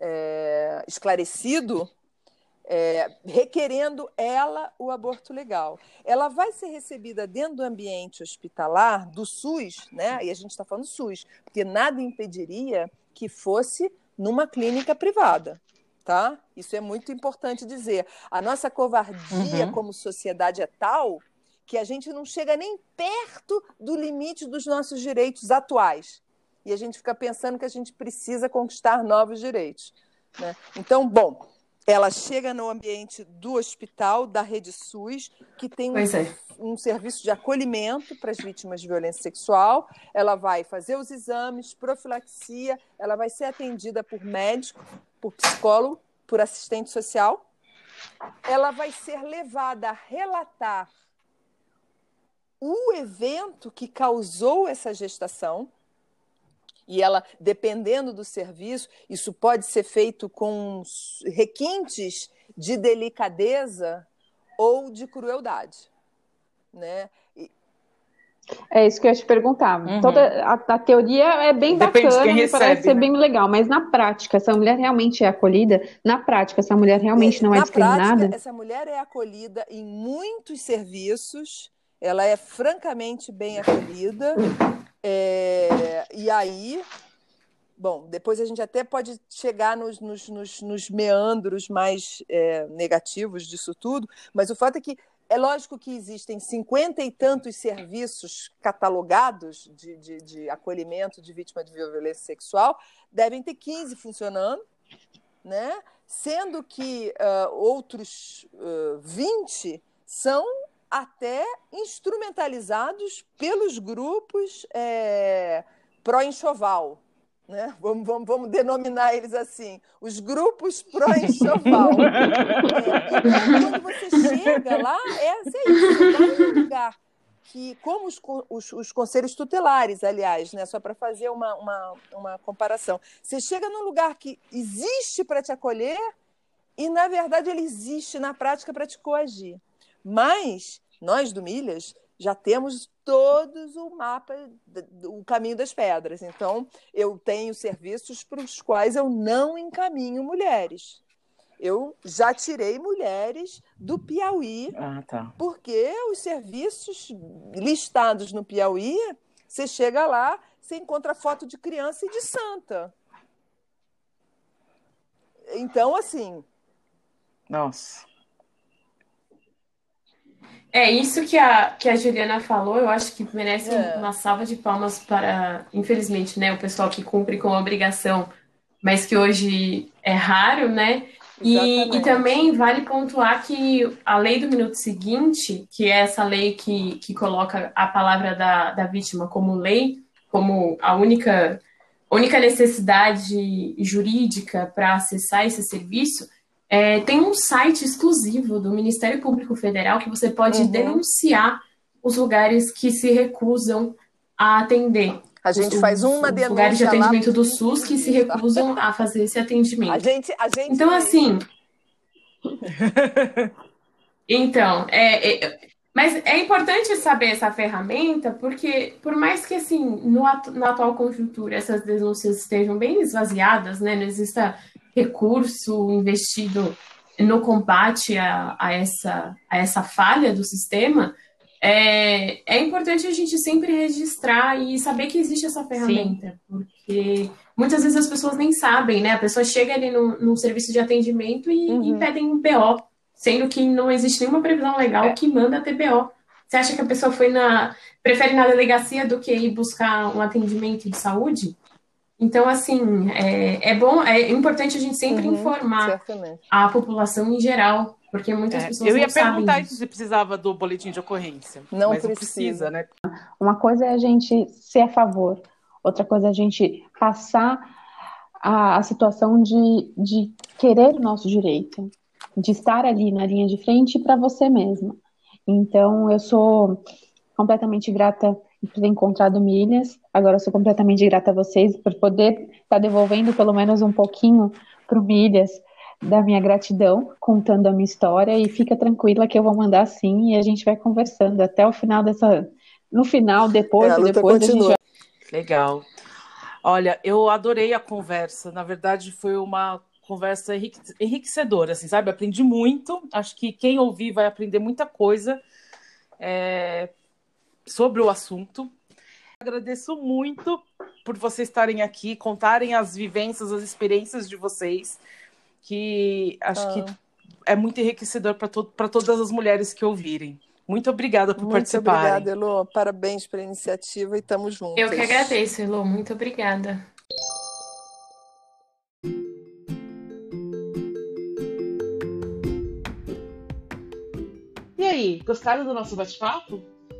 é, esclarecido, é, requerendo ela o aborto legal. Ela vai ser recebida dentro do ambiente hospitalar do SUS, né? E a gente está falando SUS, porque nada impediria que fosse numa clínica privada. Tá? Isso é muito importante dizer. A nossa covardia uhum. como sociedade é tal que a gente não chega nem perto do limite dos nossos direitos atuais e a gente fica pensando que a gente precisa conquistar novos direitos. Né? Então, bom, ela chega no ambiente do hospital, da rede SUS, que tem um, é. um, serviço de acolhimento para as vítimas de violência sexual. Ela vai fazer os exames, profilaxia, ela vai ser atendida por médico, por psicólogo, por assistente social. Ela vai ser levada a relatar o evento que causou essa gestação e ela, dependendo do serviço, isso pode ser feito com requintes de delicadeza ou de crueldade, né? E... É isso que eu ia te perguntar. Uhum. Toda a, a, teoria é bem Depende bacana, de recebe, parece ser né? bem legal, mas na prática, essa mulher realmente é acolhida? Na prática, essa mulher realmente é, não é discriminada? Prática, essa mulher é acolhida em muitos serviços, ela é francamente bem acolhida. É, e aí, bom, depois a gente até pode chegar nos, nos, nos, nos meandros mais é, negativos disso tudo, mas o fato é que é lógico que existem cinquenta e tantos serviços catalogados de, de, de, acolhimento de vítima de violência sexual, devem ter 15 funcionando, né? sendo que uh, outros uh, 20 são até instrumentalizados pelos grupos é, pró-enxoval. Né? Vamos, vamos, vamos denominar eles assim, os grupos pró-enxoval. é, <laughs> quando você chega lá, é, é isso, num lugar que, como os, os, os, conselhos tutelares, aliás, né, só para fazer uma, uma, uma comparação, você chega num lugar que existe para te acolher e, na verdade, ele existe na prática para te coagir. Mas nós do Milhas já temos todos o mapa, o caminho das pedras. Então, eu tenho serviços para os quais eu não encaminho mulheres. Eu já tirei mulheres do Piauí, ah, tá. porque os serviços listados no Piauí, você chega lá, você encontra foto de criança e de santa. Então, assim. Nossa. É isso que a, que a Juliana falou, eu acho que merece é. uma salva de palmas para, infelizmente, né, o pessoal que cumpre com a obrigação, mas que hoje é raro, né? E, e, também vale pontuar que a lei do minuto seguinte, que é essa lei que, que coloca a palavra da, da vítima como lei, como a única, única necessidade jurídica para acessar esse serviço, é, tem um site exclusivo do Ministério Público Federal que você pode uhum. denunciar os lugares que se recusam a atender. A gente os, faz uma denúncia. Lugares de atendimento do SUS que se recusam a fazer esse atendimento. A gente, a gente... Então, assim. <laughs> então, é, é, mas é importante saber essa ferramenta, porque por mais que, assim, no, na atual conjuntura essas denúncias estejam bem esvaziadas, né, não exista recurso investido no combate a, a, essa, a essa falha do sistema, é, é importante a gente sempre registrar e saber que existe essa ferramenta, Sim. porque muitas vezes as pessoas nem sabem, né? A pessoa chega ali num serviço de atendimento e, uhum. e pedem um BO, sendo que não existe nenhuma previsão legal é. que manda ter BO. Você acha que a pessoa foi na. prefere na delegacia do que ir buscar um atendimento de saúde? Então, assim, é, é bom, é importante a gente sempre uhum, informar certamente. a população em geral, porque muitas é, pessoas Eu ia não perguntar se precisava do boletim de ocorrência. Não mas precisa. não precisa, né? Uma coisa é a gente ser a favor, outra coisa é a gente passar a, a situação de, de querer o nosso direito, de estar ali na linha de frente para você mesma. Então, eu sou completamente grata por ter encontrado milhas. Agora eu sou completamente grata a vocês por poder estar tá devolvendo pelo menos um pouquinho para o milhas da minha gratidão, contando a minha história. E fica tranquila que eu vou mandar sim e a gente vai conversando até o final dessa. No final, depois, é, depois continua. a gente vai... Legal. Olha, eu adorei a conversa. Na verdade, foi uma conversa enriquecedora, assim, sabe? Aprendi muito. Acho que quem ouvir vai aprender muita coisa. É, sobre o assunto. Agradeço muito por vocês estarem aqui, contarem as vivências, as experiências de vocês, que acho ah. que é muito enriquecedor para to todas as mulheres que ouvirem. Muito obrigada por participar. Muito obrigada, Elo. Parabéns pela iniciativa e estamos juntos. Eu que agradeço, Elo. Muito obrigada. E aí, gostaram do nosso bate-papo?